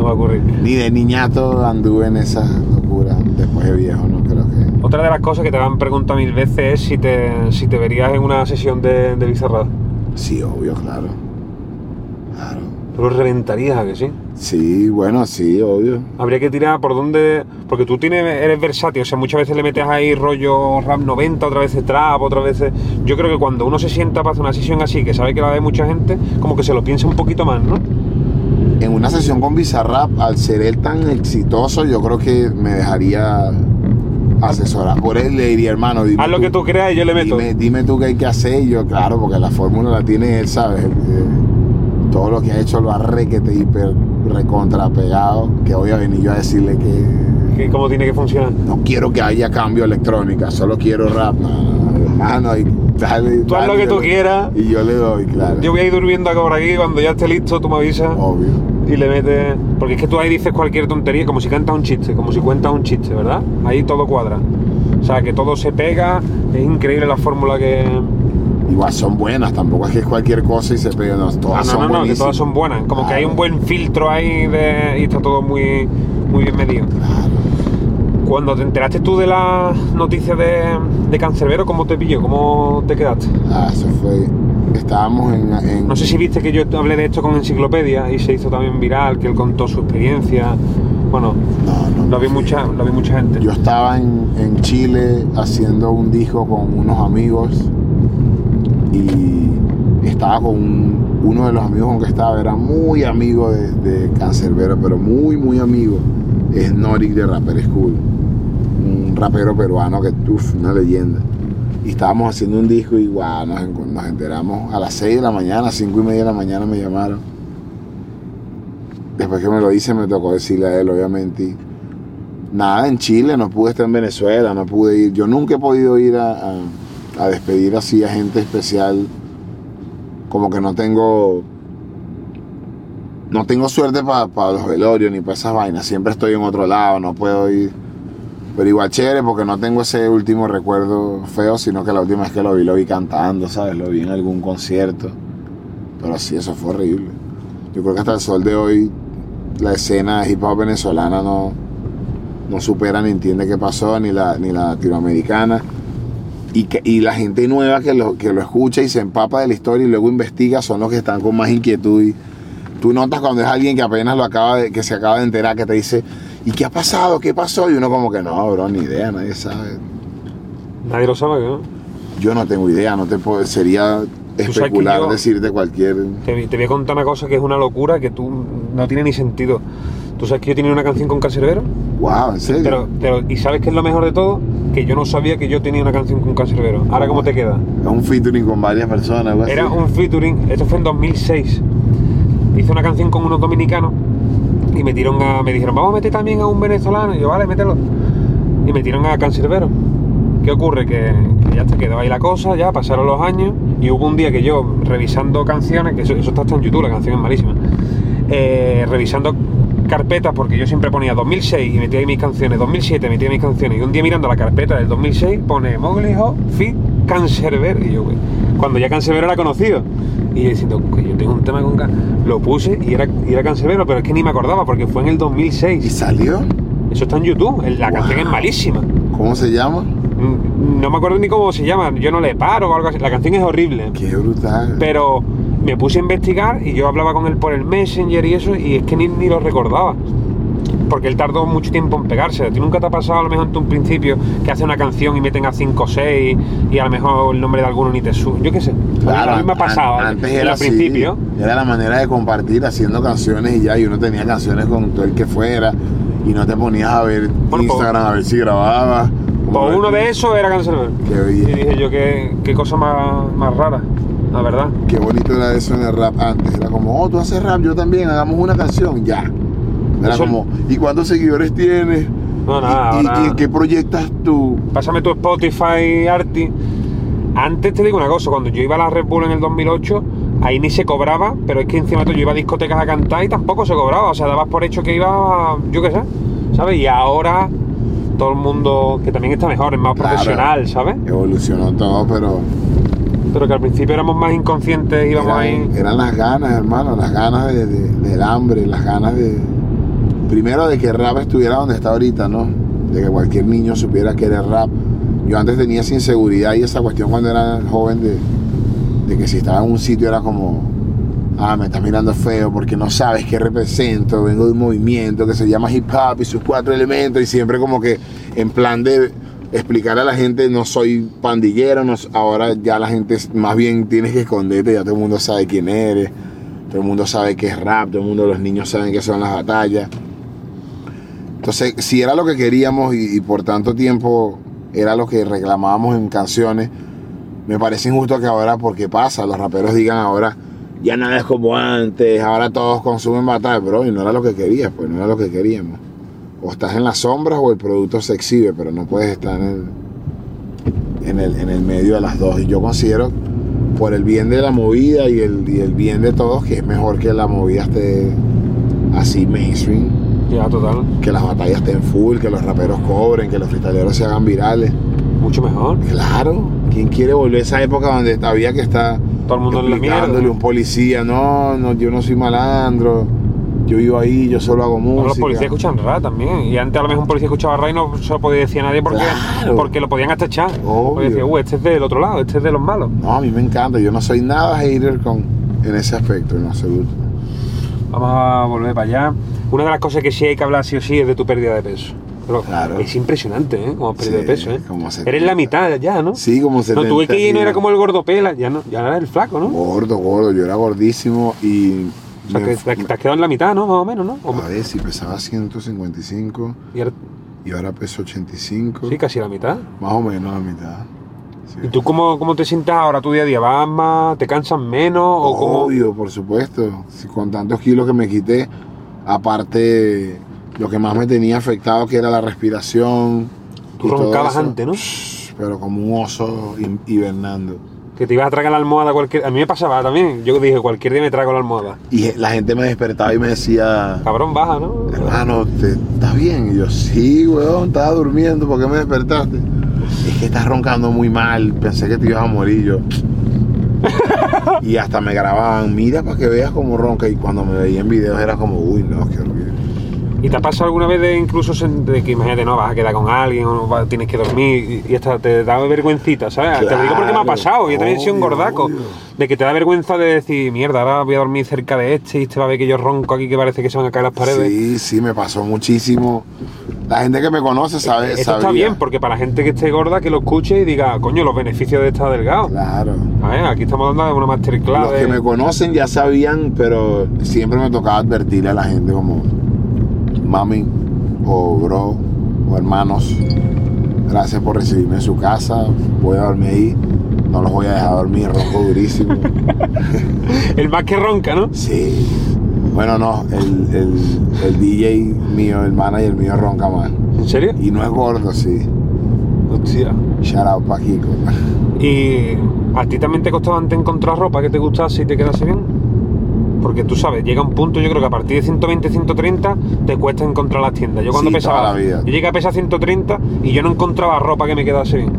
[SPEAKER 1] No va a ocurrir.
[SPEAKER 2] Ni de niñato anduve en esa locura, después de viejo, no creo que...
[SPEAKER 1] Otra de las cosas que te han preguntado mil veces es si te, si te verías en una sesión de, de Bizarrap.
[SPEAKER 2] Sí, obvio, claro. Claro.
[SPEAKER 1] Tú lo reventarías, ¿a que sí?
[SPEAKER 2] Sí, bueno, sí, obvio.
[SPEAKER 1] Habría que tirar por donde... Porque tú tienes, eres versátil, o sea, muchas veces le metes ahí rollo rap 90, otras veces trap, otras veces... Yo creo que cuando uno se sienta para hacer una sesión así, que sabe que la ve mucha gente, como que se lo piensa un poquito más, ¿no?
[SPEAKER 2] En una sesión con Bizarrap, al ser él tan exitoso, yo creo que me dejaría asesorar por él. Le diría, hermano, dime
[SPEAKER 1] Haz lo
[SPEAKER 2] tú-
[SPEAKER 1] que tú creas y yo le meto.
[SPEAKER 2] Dime, dime tú qué hay que hacer. Y yo, claro, porque la fórmula la tiene él, ¿sabes? Eh, todo lo que ha hecho lo ha requete hiper recontra pegado. Que voy a venir yo a decirle que
[SPEAKER 1] Que ¿Cómo tiene que funcionar?
[SPEAKER 2] no quiero que haya cambio electrónica, solo quiero rap. No, no, no, hermano, y dale,
[SPEAKER 1] Tú haz lo que tú
[SPEAKER 2] le-
[SPEAKER 1] quieras.
[SPEAKER 2] Y yo le doy, claro.
[SPEAKER 1] Yo voy a ir durmiendo ahora aquí, cuando ya esté listo tú me avisas
[SPEAKER 2] Obvio.
[SPEAKER 1] y le metes... Porque es que tú ahí dices cualquier tontería, como si cantas un chiste, como si cuentas un chiste, ¿verdad? Ahí todo cuadra. O sea, que todo se pega, es increíble la fórmula que...
[SPEAKER 2] Igual son buenas, tampoco es que es cualquier cosa y se pega. No, todas
[SPEAKER 1] Ah, no,
[SPEAKER 2] son
[SPEAKER 1] no, no, que todas son buenas. Como que hay un buen filtro ahí de, y está todo muy, muy bien medido.
[SPEAKER 2] Claro.
[SPEAKER 1] Cuando te enteraste tú de las noticias de, de Cancerbero, ¿cómo te pilló? ¿Cómo te quedaste?
[SPEAKER 2] Ah, eso fue. Estábamos en. en-
[SPEAKER 1] No sé si viste que yo hablé de esto con Enciclopedia y se hizo también viral, que él contó su experiencia. Bueno,
[SPEAKER 2] No, no,
[SPEAKER 1] lo vi
[SPEAKER 2] no.
[SPEAKER 1] mucha, lo vi mucha gente.
[SPEAKER 2] Yo estaba en, en Chile haciendo un disco con unos amigos y estaba con un- uno de los amigos con que estaba, era muy amigo de, de Cancerbero, pero muy, muy amigo. Es Norik de Rapper School, un rapero peruano que, uff, una leyenda. Y estábamos haciendo un disco y wow, nos, en- nos enteramos a las 6 de la mañana, 5 y media de la mañana me llamaron. Después que me lo hice me tocó decirle a él, obviamente. nada en Chile, no pude estar en Venezuela, no pude ir. Yo nunca he podido ir a- a despedir así a gente especial. Como que no tengo. No tengo suerte para los velorios ni para esas vainas. Siempre estoy en otro lado, no puedo ir. Pero igual chévere porque no tengo ese último recuerdo feo, sino que la última vez que lo vi, lo vi cantando, ¿sabes? Lo vi en algún concierto. Pero sí, eso fue horrible. Yo creo que hasta el sol de hoy la escena hip hop venezolana no, no supera ni entiende qué pasó, ni la, ni la latinoamericana. Y, que, y la gente nueva que lo, que lo escucha y se empapa de la historia y luego investiga son los que están con más inquietud. Y tú notas cuando es alguien que apenas lo acaba de, que se acaba de enterar, que te dice, ¿y qué ha pasado? ¿Qué pasó? Y uno como que no, bro, ni idea, nadie sabe.
[SPEAKER 1] Nadie lo sabe, ¿no?
[SPEAKER 2] Yo no tengo idea, no te puedo, sería especular
[SPEAKER 1] yo-
[SPEAKER 2] decirte cualquier...
[SPEAKER 1] Te, te voy a contar una cosa que es una locura que tú no tiene ni sentido. ¿Tú sabes que yo tenía una canción con Cancerbero?
[SPEAKER 2] Wow, ¿en serio?
[SPEAKER 1] Pero, pero, ¿y sabes qué es lo mejor de todo? Que yo no sabía que yo tenía una canción con Cancerbero. Ahora, ¿cómo te queda?
[SPEAKER 2] Un featuring con varias personas, algo así.
[SPEAKER 1] Era un featuring, esto fue en 2006. Hice una canción con unos dominicanos y me, tiraron a, me dijeron, vamos a meter también a un venezolano. Y yo, vale, mételo. Y metieron a Cancerbero. ¿Qué ocurre? Que, ya te quedó ahí la cosa, ya pasaron los años y hubo un día que yo, revisando canciones, que eso, está hasta en YouTube, la canción es malísima, eh, revisando carpetas, porque yo siempre ponía 2006 y metía ahí mis canciones, 2007 metía mis canciones, y un día mirando la carpeta del 2006 pone Mowgli Fit, Cancerbero, y yo, güey, cuando ya Cancerbero era conocido, y diciendo, que yo tengo un tema con lo puse y era, y era Cancerbero, pero es que ni me acordaba, porque fue en el
[SPEAKER 2] ¿Y
[SPEAKER 1] 2006.
[SPEAKER 2] salió?
[SPEAKER 1] Eso está en YouTube, la
[SPEAKER 2] Wow.
[SPEAKER 1] canción es malísima.
[SPEAKER 2] ¿Cómo se llama?
[SPEAKER 1] Mm, No me acuerdo ni cómo se llama, yo no le paro o algo así. La canción es horrible.
[SPEAKER 2] Qué brutal.
[SPEAKER 1] Pero me puse a investigar y yo hablaba con él por el Messenger y eso, y es que ni, ni lo recordaba. Porque él tardó mucho tiempo en pegarse. ¿A ti nunca te ha pasado a lo mejor en un principio que hace una canción y meten a 5 o 6 y a lo mejor el nombre de alguno ni te sube? Yo qué sé. a mí me ha
[SPEAKER 2] an-
[SPEAKER 1] pasado
[SPEAKER 2] Antes
[SPEAKER 1] en
[SPEAKER 2] era
[SPEAKER 1] al
[SPEAKER 2] así,
[SPEAKER 1] principio.
[SPEAKER 2] Era la manera de compartir haciendo canciones y ya, y uno tenía canciones con todo el que fuera y no te ponías a ver
[SPEAKER 1] Bueno,
[SPEAKER 2] Instagram a ver si grababa. como
[SPEAKER 1] Pues uno de esos era Cancerbero.
[SPEAKER 2] Qué
[SPEAKER 1] Y
[SPEAKER 2] bien.
[SPEAKER 1] dije yo, qué, qué cosa más, más rara, la verdad.
[SPEAKER 2] Qué bonito era eso en el rap antes. Era como, oh, tú haces rap, yo también, hagamos una canción, ya. Era
[SPEAKER 1] Eso-
[SPEAKER 2] como, ¿y cuántos seguidores tienes?
[SPEAKER 1] No, nada,
[SPEAKER 2] ¿Y,
[SPEAKER 1] ahora-
[SPEAKER 2] y en qué proyectas tú?
[SPEAKER 1] Pásame tu Spotify, Arti. Antes te digo una cosa, cuando yo iba a la Red Bull en el 2008, ahí ni se cobraba, pero es que encima tú, yo iba a discotecas a cantar y tampoco se cobraba. O sea, dabas por hecho que iba, yo qué sé, ¿sabes? Y ahora todo el mundo, que también está mejor, es más
[SPEAKER 2] Claro.
[SPEAKER 1] profesional, ¿sabes?
[SPEAKER 2] Evolucionó todo, pero
[SPEAKER 1] Pero que al principio éramos más inconscientes, íbamos ahí.
[SPEAKER 2] eran, eran las ganas, hermano, las ganas de- de- del hambre, las ganas de... Primero de que rap estuviera donde está ahorita, ¿no? De que cualquier niño supiera que era rap. Yo antes tenía esa inseguridad y esa cuestión cuando era joven de, de que si estaba en un sitio era como, ah, me estás mirando feo porque no sabes qué represento, vengo de un movimiento que se llama hip hop y sus cuatro elementos y siempre como que en plan de explicar a la gente no soy pandillero, ahora ya la gente más bien tienes que esconderte, ya todo el mundo sabe quién eres, todo el mundo sabe qué es rap, todo el mundo, los niños saben qué son las batallas. Entonces, si era lo que queríamos y, por tanto tiempo era lo que reclamábamos en canciones, me parece injusto que ahora, porque pasa, los raperos digan ahora, ya nada es como antes, ahora todos consumen batalla, bro, y no era lo que querías, pues no era lo que queríamos. O estás en las sombras o el producto se exhibe, pero no puedes estar en el, en el, en el medio de las dos. Y yo considero, por el bien de la movida y el, y el bien de todos, que es mejor que la movida esté así mainstream,
[SPEAKER 1] Ya, total.
[SPEAKER 2] que las batallas estén full, que los raperos cobren, que los freestyleros se hagan virales.
[SPEAKER 1] Mucho mejor.
[SPEAKER 2] Claro, ¿quién quiere volver a esa época donde había que estar
[SPEAKER 1] Todo el mundo en la mierda.
[SPEAKER 2] un policía, no, no, yo no soy malandro, yo vivo ahí, yo solo hago música.
[SPEAKER 1] Los policías escuchan rap también. Y antes a lo mejor un policía escuchaba rap y no se lo podía decir a nadie porque,
[SPEAKER 2] Claro.
[SPEAKER 1] porque lo podían hasta echar. Porque decía, uh, este es del otro lado, este es de los malos.
[SPEAKER 2] No, a mí me encanta, yo no soy nada hater con, en ese aspecto, en absoluto.
[SPEAKER 1] Vamos a volver para allá. Una de las cosas que sí hay que hablar sí o sí es de tu pérdida de peso. Pero
[SPEAKER 2] Claro.
[SPEAKER 1] es impresionante, ¿eh? Como has perdido
[SPEAKER 2] Sí,
[SPEAKER 1] de peso, ¿eh?
[SPEAKER 2] como
[SPEAKER 1] Eres la mitad ya, ¿no?
[SPEAKER 2] Sí, como se
[SPEAKER 1] No, tuve que ir no era como el gordopela, ya no, ya era el flaco, ¿no?
[SPEAKER 2] Gordo, gordo, yo era gordísimo y...
[SPEAKER 1] O sea, que te, has quedado en la mitad, ¿no? Más o menos, ¿no? O-
[SPEAKER 2] a ver, si pesaba 155
[SPEAKER 1] y ahora-
[SPEAKER 2] y ahora peso 85,
[SPEAKER 1] sí, casi la mitad.
[SPEAKER 2] más o menos la mitad. Sí.
[SPEAKER 1] ¿Y tú cómo, cómo te sientas ahora tu día a día? ¿Vas más? ¿Te cansas menos? ¿O cómo?
[SPEAKER 2] Obvio, por supuesto. Si con tantos kilos que me quité, aparte lo que más me tenía afectado que era la respiración.
[SPEAKER 1] Tú roncabas antes, ¿no?
[SPEAKER 2] Pero como un oso hi- hibernando.
[SPEAKER 1] Que te ibas a tragar la almohada cualquier... A mí me pasaba también. Yo dije, cualquier día me trago la almohada.
[SPEAKER 2] Y la gente me despertaba y me decía,
[SPEAKER 1] Cabrón, baja, ¿no?
[SPEAKER 2] hermano, ¿te, ¿estás bien? Y yo, sí, weón, estaba durmiendo, ¿por qué me despertaste? Es que estás roncando muy mal, pensé que te ibas a morir yo. [LAUGHS] y hasta me grababan, mira para que veas cómo ronca. Y cuando me veía en videos era como, uy, no, qué horrible.
[SPEAKER 1] ¿Y te ha pasado alguna vez de incluso de que imagínate, no, vas a quedar con alguien o vas- tienes que dormir y, y hasta te da vergüencita, ¿sabes? Te lo digo porque me ha
[SPEAKER 2] Claro,
[SPEAKER 1] pasado, yo también he sido un gordaco.
[SPEAKER 2] obvio.
[SPEAKER 1] De que te da vergüenza de decir, mierda, ahora voy a dormir cerca de este y este va a ver que yo ronco aquí que parece que se van a caer las paredes.
[SPEAKER 2] Sí, sí, me pasó muchísimo. La gente que me conoce sabe,
[SPEAKER 1] Esto está bien, porque para la gente que esté gorda, que lo escuche y diga, coño, los beneficios de estar delgado.
[SPEAKER 2] Claro.
[SPEAKER 1] A ver, aquí estamos dando una masterclass.
[SPEAKER 2] Los
[SPEAKER 1] de-
[SPEAKER 2] que me conocen ya sabían, pero siempre me tocaba advertirle a la gente como, mami, o bro, o hermanos, gracias por recibirme en su casa, voy a dormir ahí, no los voy a dejar dormir, ronco durísimo. [LAUGHS]
[SPEAKER 1] El más que ronca, ¿no?
[SPEAKER 2] Sí. Bueno, no, el, el, el DJ mío, el manager mío ronca mal.
[SPEAKER 1] ¿En serio?
[SPEAKER 2] Y no es gordo, sí.
[SPEAKER 1] Hostia.
[SPEAKER 2] Shout out pa' Kiko.
[SPEAKER 1] ¿Y a ti también te costaba antes encontrar ropa que te gustase y te quedase bien? Porque tú sabes, llega un punto, yo creo que a partir de 120, 130 te cuesta encontrar las tiendas. Yo cuando
[SPEAKER 2] Sí,
[SPEAKER 1] pesaba,
[SPEAKER 2] toda la vida.
[SPEAKER 1] yo llegué a pesar 130 y yo no encontraba ropa que me quedase bien.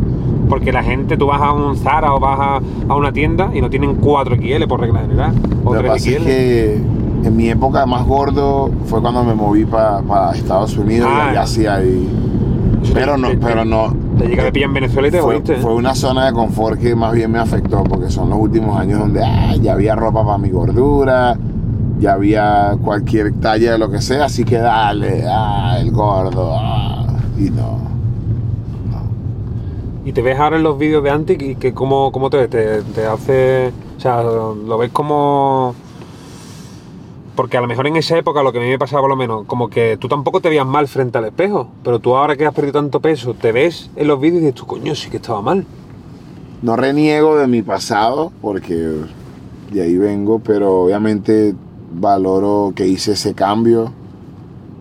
[SPEAKER 1] Porque la gente, tú vas a un Zara o vas a, a una tienda y no tienen 4 XL por regla general. O
[SPEAKER 2] Lo que
[SPEAKER 1] 3
[SPEAKER 2] pasa es
[SPEAKER 1] XL.
[SPEAKER 2] que en mi época más gordo fue cuando me moví para Estados Unidos
[SPEAKER 1] Ah.
[SPEAKER 2] y allá sí hay.
[SPEAKER 1] Eso
[SPEAKER 2] Pero no, pero no.
[SPEAKER 1] Te llega de pilla en Venezuela y te
[SPEAKER 2] Fue,
[SPEAKER 1] jodiste.
[SPEAKER 2] fue una zona de confort que más bien me afectó porque son los últimos años donde ah, ya había ropa para mi gordura, ya había cualquier talla de lo que sea, así que dale, ah, el gordo, ah, y no.
[SPEAKER 1] Y te ves ahora en los vídeos de Antic y que cómo, cómo te ves, te, te hace. O sea, lo ves como. Porque a lo mejor en esa época lo que a mí me pasaba por lo menos, como que tú tampoco te veías mal frente al espejo, pero tú ahora que has perdido tanto peso, te ves en los vídeos y dices, tú coño, sí que estaba mal.
[SPEAKER 2] No reniego de mi pasado porque de ahí vengo, pero obviamente valoro que hice ese cambio.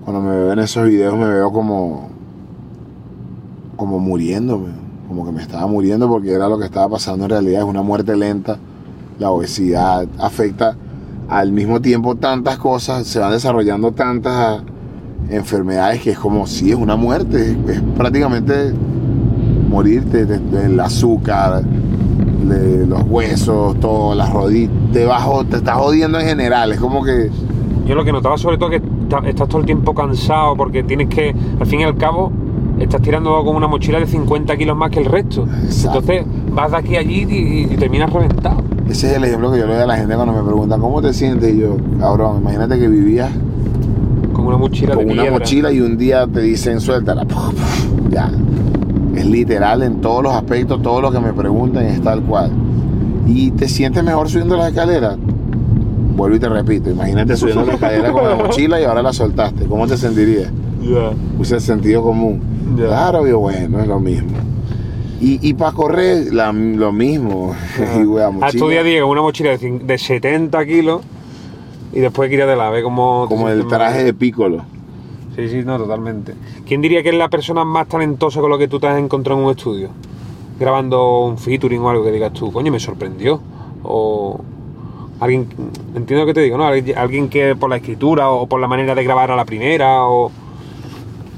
[SPEAKER 2] Cuando me veo en esos videos me veo como como muriéndome, como que me estaba muriendo porque era lo que estaba pasando en realidad, es una muerte lenta. La obesidad afecta al mismo tiempo tantas cosas, se van desarrollando tantas enfermedades que es como si es una muerte, es, prácticamente morirte de- del azúcar, de los huesos, todo, las rodillas, debajo, te estás jodiendo en general, es como que
[SPEAKER 1] Yo lo que notaba sobre todo es que estás todo el tiempo cansado porque tienes que, al fin y al cabo, estás tirando con una mochila de 50 kilos más que el resto.
[SPEAKER 2] Exacto.
[SPEAKER 1] Entonces vas de aquí a allí y, y terminas reventado.
[SPEAKER 2] Ese es el ejemplo que yo le doy a la gente cuando me preguntan cómo te sientes y yo, cabrón, imagínate que vivías
[SPEAKER 1] Con una mochila
[SPEAKER 2] con
[SPEAKER 1] de
[SPEAKER 2] una
[SPEAKER 1] piedra.
[SPEAKER 2] mochila y un día te dicen suéltala, [LAUGHS] ya, es literal en todos los aspectos, todo lo que me preguntan es tal cual. Y te sientes mejor subiendo las escaleras. Vuelvo y te repito, imagínate subiendo la escalera con la mochila y ahora la soltaste. ¿Cómo te sentirías?
[SPEAKER 1] Ya.
[SPEAKER 2] Usa el sentido común.
[SPEAKER 1] Ya.
[SPEAKER 2] Claro, yo bueno, es lo mismo. Y, y para correr, la- lo mismo. [LAUGHS] Y, wea,
[SPEAKER 1] A
[SPEAKER 2] mochila,
[SPEAKER 1] estos días Diego, una mochila de, de 70 kilos y después que ir de la ve como...
[SPEAKER 2] como el traje de Piccolo.
[SPEAKER 1] Sí, sí, no, totalmente. ¿Quién diría que es la persona más talentosa con lo que tú te has encontrado en un estudio? Grabando un featuring o algo que digas tú, coño, me sorprendió. O alguien, entiendo lo que te digo, ¿no? Alguien alguien que por la escritura o por la manera de grabar a la primera o...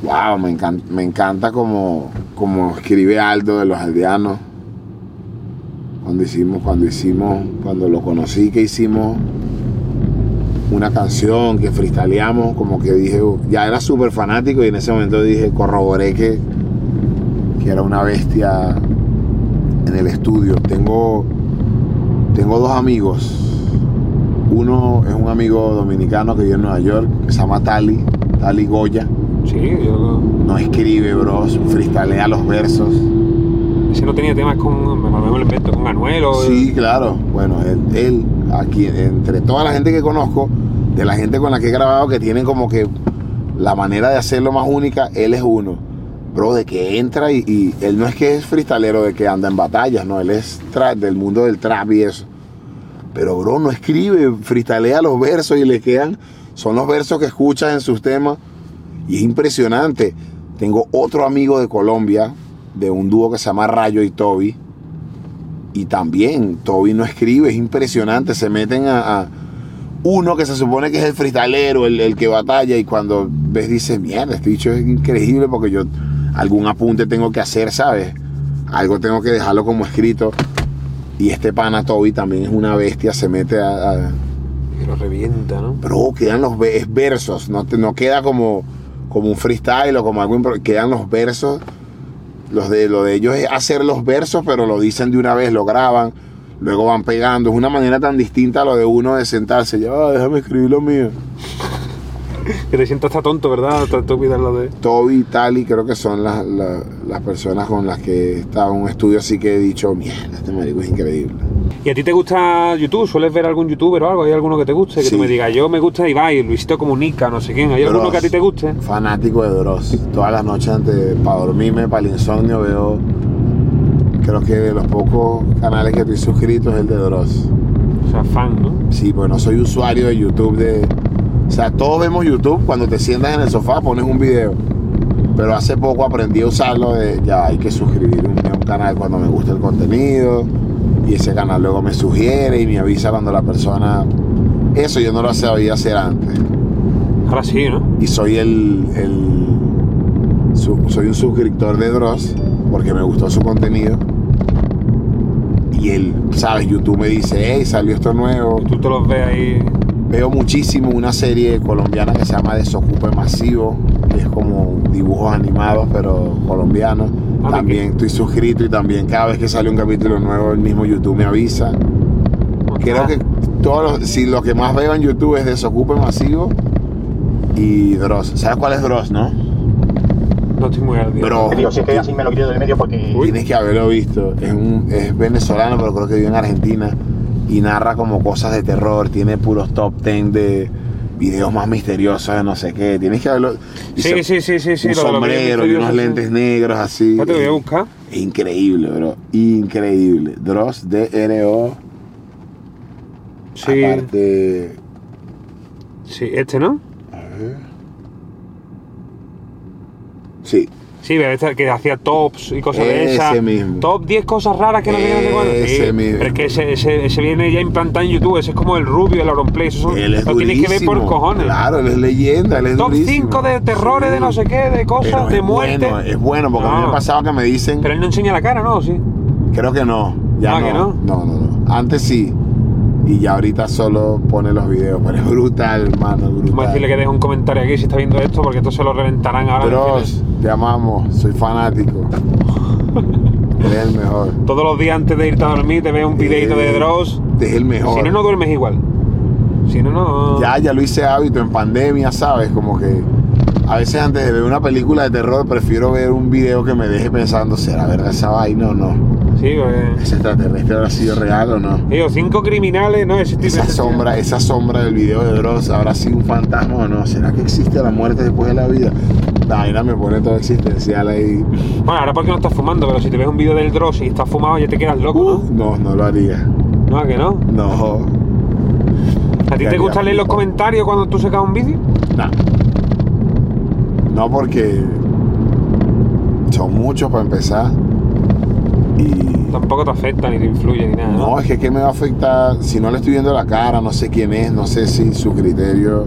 [SPEAKER 2] Wow, me encanta, me encanta como, como escribe Aldo de los aldeanos. Cuando hicimos, cuando hicimos, cuando lo conocí, que hicimos una canción, que freestyleamos, como que dije, ya era súper fanático y en ese momento dije, corroboré que, que era una bestia en el estudio. Tengo, tengo dos amigos. Uno es un amigo dominicano que vive en Nueva York, que se llama Tali, Tali Goya
[SPEAKER 1] Sí, yo...
[SPEAKER 2] no escribe, bro, freestalea los versos.
[SPEAKER 1] Ese no tenía temas con... Me lo invento, con Anuel o...
[SPEAKER 2] Sí, claro. Bueno, él, él, aquí, entre toda la gente que conozco, de la gente con la que he grabado, que tienen como que la manera de hacerlo más única, él es uno. Bro, de que entra y, y él no es que es freestalero de que anda en batallas, no, él es tra- del mundo del trap y eso. Pero, bro, no escribe, freestalea los versos y le quedan, son los versos que escuchas en sus temas. Y es impresionante. Tengo otro amigo de Colombia, de un dúo que se llama Rayo y Toby. Y también Toby no escribe, es impresionante. Se meten a, a uno que se supone que es el freestalero, el, el que batalla. Y cuando ves, dices, mierda, este bicho es increíble porque yo algún apunte tengo que hacer, ¿sabes? Algo tengo que dejarlo como escrito. Y este pana Toby también es una bestia, se mete a-
[SPEAKER 1] lo revienta, ¿no?
[SPEAKER 2] Bro, quedan los versos, no, te- no queda como, como un freestyle o como algo, quedan los versos. Los de, lo de ellos es hacer los versos, pero lo dicen de una vez, lo graban, luego van pegando. Es una manera tan distinta a lo de uno de sentarse, ya, "Ah, déjame escribir lo mío. [LAUGHS]
[SPEAKER 1] Que te sientas tan tonto, ¿verdad? Lo de...
[SPEAKER 2] Toby y Tali creo que son las, las, las personas con las que he estado en un estudio así que he dicho, mierda, este marico es increíble.
[SPEAKER 1] ¿Y a ti te gusta YouTube? ¿Sueles ver algún youtuber o algo? ¿Hay alguno que te guste? Que
[SPEAKER 2] Sí.
[SPEAKER 1] tú me digas, yo me gusta Ibai, Luisito Comunica, no sé quién. ¿Hay alguno
[SPEAKER 2] Dross.
[SPEAKER 1] que a ti te guste?
[SPEAKER 2] Fanático de Dross. Todas las noches antes, para dormirme, para el insomnio, veo. Creo que de los pocos canales que estoy suscrito es el de Dross.
[SPEAKER 1] O sea, fan, ¿no?
[SPEAKER 2] Sí, pues no soy usuario de YouTube de. O sea, todos vemos YouTube cuando te sientas en el sofá, pones un video. Pero hace poco aprendí a usarlo de ya hay que suscribirme a un canal cuando me gusta el contenido y ese canal luego me sugiere y me avisa cuando la persona... Eso yo no lo sabía hacer antes.
[SPEAKER 1] Ahora sí, ¿no?
[SPEAKER 2] Y soy el, el su- soy un suscriptor de Dross porque me gustó su contenido. Y él, ¿sabes? YouTube me dice, hey, salió esto nuevo.
[SPEAKER 1] Tú te los ves ahí.
[SPEAKER 2] Veo muchísimo una serie colombiana que se llama Desocupe Masivo, que es como dibujos animados, pero colombianos. También estoy suscrito y también cada vez que sale un capítulo nuevo, el mismo YouTube me avisa. Creo
[SPEAKER 1] Ah,
[SPEAKER 2] que todos los, si lo que más veo en YouTube es Desocupe Masivo y Dross. ¿Sabes cuál es Dross, no?
[SPEAKER 1] No estoy muy al día.
[SPEAKER 2] Bro.
[SPEAKER 3] Digo, si es que así me lo quito del medio porque.
[SPEAKER 2] Tienes que haberlo visto. Es, un, es venezolano, pero creo que vive en Argentina. Y narra como cosas de terror. Tiene puros top 10 de videos más misteriosos de no sé qué. Tienes que haberlo. y
[SPEAKER 1] Sí,
[SPEAKER 2] se-
[SPEAKER 1] sí, sí, sí, sí.
[SPEAKER 2] un sombrero y unos lentes negros así.
[SPEAKER 1] Te voy a buscar.
[SPEAKER 2] Es increíble, bro. Increíble. Dross, D-R-O.
[SPEAKER 1] Sí,
[SPEAKER 2] Aparte.
[SPEAKER 1] sí, este, ¿no?
[SPEAKER 2] A ver. Sí.
[SPEAKER 1] Sí, este que hacía tops y cosas de
[SPEAKER 2] Ese
[SPEAKER 1] esas.
[SPEAKER 2] mismo.
[SPEAKER 1] Top 10 cosas raras que no sé no cuándo. Sí,
[SPEAKER 2] Ese mismo.
[SPEAKER 1] Pero es que ese, ese, ese viene ya implantado en YouTube. Ese es como el Rubio, el Auronplay. Eso son,
[SPEAKER 2] Él es
[SPEAKER 1] lo tienes que ver por
[SPEAKER 2] durísimo.
[SPEAKER 1] cojones.
[SPEAKER 2] Claro, él es leyenda. Él es
[SPEAKER 1] Top
[SPEAKER 2] durísimo.
[SPEAKER 1] 5 de terrores, de no sé qué, de cosas,
[SPEAKER 2] Pero
[SPEAKER 1] de muerte.
[SPEAKER 2] Bueno, es bueno, porque a mí me
[SPEAKER 1] No.
[SPEAKER 2] ha pasado que me dicen.
[SPEAKER 1] Pero él no enseña la cara, ¿no? Sí.
[SPEAKER 2] Creo que no. Ya
[SPEAKER 1] Ah,
[SPEAKER 2] no.
[SPEAKER 1] ¿que no?
[SPEAKER 2] No, no, no. Antes sí. Y ya ahorita solo pone los videos. Pero es brutal, hermano.
[SPEAKER 1] Vamos a
[SPEAKER 2] Brutal.
[SPEAKER 1] decirle que deje un comentario aquí si está viendo esto, porque esto se lo reventarán ahora.
[SPEAKER 2] Dross, te amamos. Soy fanático. [LAUGHS] Eres el mejor.
[SPEAKER 1] Todos los días antes de irte a dormir te ves un videito de
[SPEAKER 2] Eh,
[SPEAKER 1] Dross.
[SPEAKER 2] Es el mejor.
[SPEAKER 1] Si no, no duermes igual. Si no, no.
[SPEAKER 2] Ya, ya lo hice hábito en pandemia, ¿sabes? Como que a veces antes de ver una película de terror prefiero ver un video que me deje pensando, ¿será verdad esa vaina o no?
[SPEAKER 1] Sí, pues.
[SPEAKER 2] ¿Ese extraterrestre habrá sido real o no?
[SPEAKER 1] Digo, cinco criminales, ¿no?
[SPEAKER 2] Esa sombra, esa sombra del video de Dross, ¿habrá sido un fantasma o no? ¿Será que existe la muerte después de la vida? La vaina me pone todo existencial ahí.
[SPEAKER 1] Bueno, ahora porque no estás fumando, pero si te ves un vídeo del Dross y estás fumado ya te quedas loco,
[SPEAKER 2] No, no lo haría.
[SPEAKER 1] ¿no? ¿No? ¿A que no?
[SPEAKER 2] No.
[SPEAKER 1] ¿A ti te gusta leer los comentarios cuando tú sacas un vídeo?
[SPEAKER 2] No. No porque son muchos para empezar. Y
[SPEAKER 1] Tampoco te afecta ni te influye ni nada, ¿no?
[SPEAKER 2] es que ¿qué me va a afectar si no le estoy viendo la cara? No sé quién es, no sé si su criterio.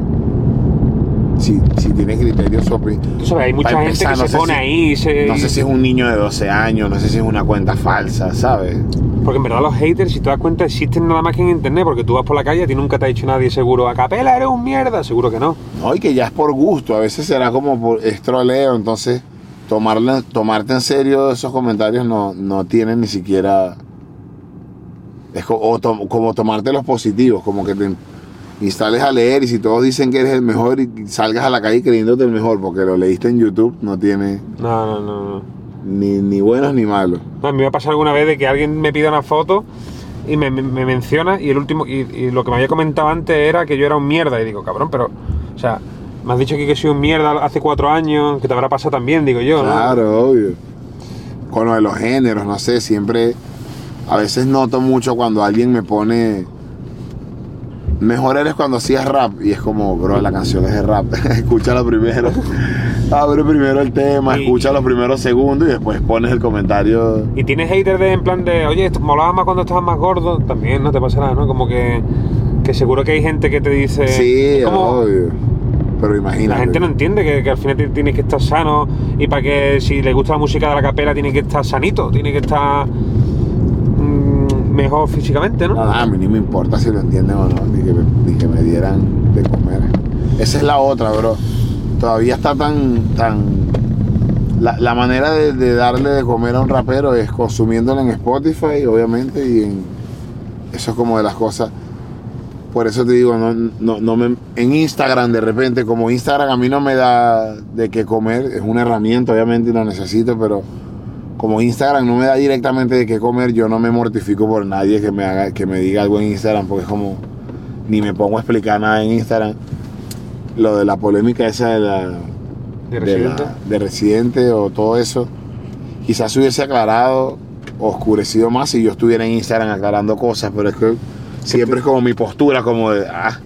[SPEAKER 2] Si, si tiene criterio opinión.
[SPEAKER 1] Tú sabes, hay mucha gente
[SPEAKER 2] empezar,
[SPEAKER 1] que
[SPEAKER 2] no
[SPEAKER 1] se pone
[SPEAKER 2] si-
[SPEAKER 1] ahí y se...
[SPEAKER 2] No sé si es un niño de 12 años, no sé si es una cuenta falsa, ¿sabes?
[SPEAKER 1] Porque en verdad los haters, si te das cuenta, existen nada más que en internet, porque tú vas por la calle y a ti nunca te ha dicho nadie seguro, a capela eres un mierda, seguro que no.
[SPEAKER 2] No, y que ya es por gusto, a veces será como por es troleo, entonces tomarle, tomarte en serio esos comentarios no, no tienen ni siquiera... Es co- o to- como tomarte los positivos, como que te instales a leer y si todos dicen que eres el mejor y salgas a la calle creyéndote el mejor porque lo leíste en YouTube, no tiene
[SPEAKER 1] No, no, no, no.
[SPEAKER 2] ni, ni buenos ni malos.
[SPEAKER 1] No, a me ha pasado alguna vez de que alguien me pida una foto y me, me- me menciona y el último y, y lo que me había comentado antes era que yo era un mierda y digo, cabrón, pero, o sea, me has dicho aquí que soy un mierda hace cuatro años, que te habrá pasado también, digo yo, ¿no?
[SPEAKER 2] Claro, obvio. Con lo de los géneros, no sé, siempre. A veces noto mucho cuando alguien me pone. Mejor eres cuando hacías rap. Y es como, bro, la canción es de rap. [LAUGHS] Escúchala primero. Abre primero el tema,
[SPEAKER 1] Y-
[SPEAKER 2] escucha los primeros segundos y después pones el comentario.
[SPEAKER 1] Y tienes haters de en plan de, oye, molaba más cuando estabas más gordo, también no te pasará, ¿no? Como que, que seguro que hay gente que te dice.
[SPEAKER 2] sí,
[SPEAKER 1] como-
[SPEAKER 2] obvio. Pero imagínate.
[SPEAKER 1] La gente no entiende que, que al final ti- tienes que estar sano y para que si le gusta la música de la capela tiene que estar sanito, tiene que estar mm, mejor físicamente, ¿no?
[SPEAKER 2] Nada, a mí ni me importa si lo entienden o no, ni que, me, ni que me dieran de comer. Esa es la otra, bro. Todavía está tan. tan la, la manera de, de darle de comer a un rapero es consumiéndolo en Spotify, obviamente, y en. Eso es como de las cosas. Por eso te digo, no, no, no me, en Instagram de repente, como Instagram a mí no me da de qué comer, es una herramienta obviamente y lo necesito, pero como Instagram no me da directamente de qué comer, yo no me mortifico por nadie que me haga, que me diga algo en Instagram, porque es como ni me pongo a explicar nada en Instagram. Lo de la polémica esa de la
[SPEAKER 1] De
[SPEAKER 2] de,
[SPEAKER 1] residente.
[SPEAKER 2] la- de residente o todo eso, quizás se hubiese aclarado, oscurecido más si yo estuviera en Instagram aclarando cosas, pero es que siempre es como mi postura, como de, ah,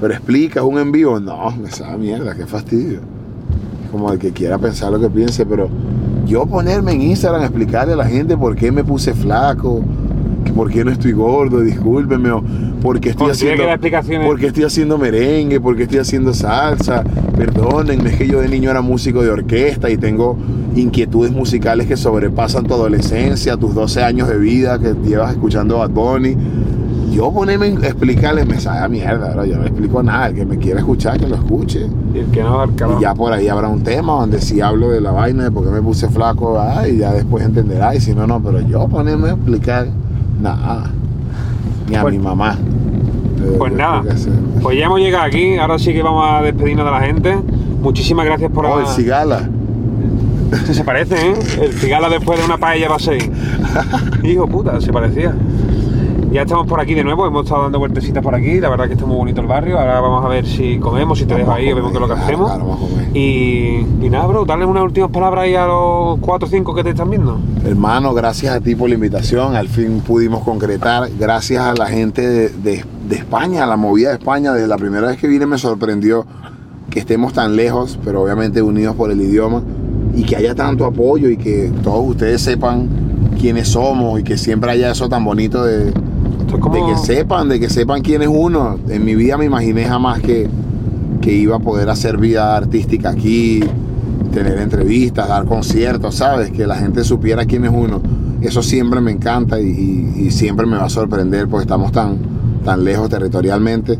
[SPEAKER 2] pero explica, es un envío, no, me sabe mierda, qué fastidio. como el que quiera pensar lo que piense, pero yo ponerme en Instagram a explicarle a la gente por qué me puse flaco, por qué no estoy gordo, discúlpenme, o por qué estoy haciendo,
[SPEAKER 1] que dar explicaciones.
[SPEAKER 2] por qué estoy haciendo merengue, por qué estoy haciendo salsa, perdónenme, es que yo de niño era músico de orquesta y tengo inquietudes musicales que sobrepasan tu adolescencia, tus 12 años de vida que llevas escuchando Bad Bunny. Yo ponerme a explicarles me sabe a mierda, yo no explico nada, el que me quiera escuchar, que lo escuche.
[SPEAKER 1] Y el que no, carajo.
[SPEAKER 2] Y ya por ahí habrá un tema donde si hablo de la vaina de por qué me puse flaco, ah, y ya después entenderá, y si no, no, pero yo ponerme a explicar, nada, ni a
[SPEAKER 1] Pues-
[SPEAKER 2] mi mamá.
[SPEAKER 1] Pues
[SPEAKER 2] de
[SPEAKER 1] nada, pues ya hemos llegado aquí, ahora sí que vamos a despedirnos de la gente. Muchísimas gracias por...
[SPEAKER 2] Oh, el cigala.
[SPEAKER 1] Se parece, ¿eh? El cigala después de una paella va a ser. [LAUGHS] Hijo puta, se parecía. Ya estamos por aquí de nuevo, hemos estado dando vueltecitas por aquí, la verdad que está muy bonito el barrio, ahora vamos a ver si comemos, si te dejo ahí, vemos qué es lo que hacemos.
[SPEAKER 2] claro, vamos a comer.
[SPEAKER 1] Y, y nada, bro, dale unas últimas palabras ahí a los 4 o 5 que te están viendo.
[SPEAKER 2] Hermano, gracias a ti por la invitación. Al fin pudimos concretar. Gracias a la gente de, de- de España, a la movida de España. Desde la primera vez que vine me sorprendió que estemos tan lejos, pero obviamente unidos por el idioma. Y que haya tanto apoyo y que todos ustedes sepan quiénes somos y que siempre haya eso tan bonito de,
[SPEAKER 1] Esto es como...
[SPEAKER 2] de que sepan, de que sepan quién es uno. En mi vida me imaginé jamás que, que iba a poder hacer vida artística aquí, tener entrevistas, dar conciertos, ¿sabes? Que la gente supiera quién es uno. Eso siempre me encanta y, y- y siempre me va a sorprender porque estamos tan, tan lejos territorialmente.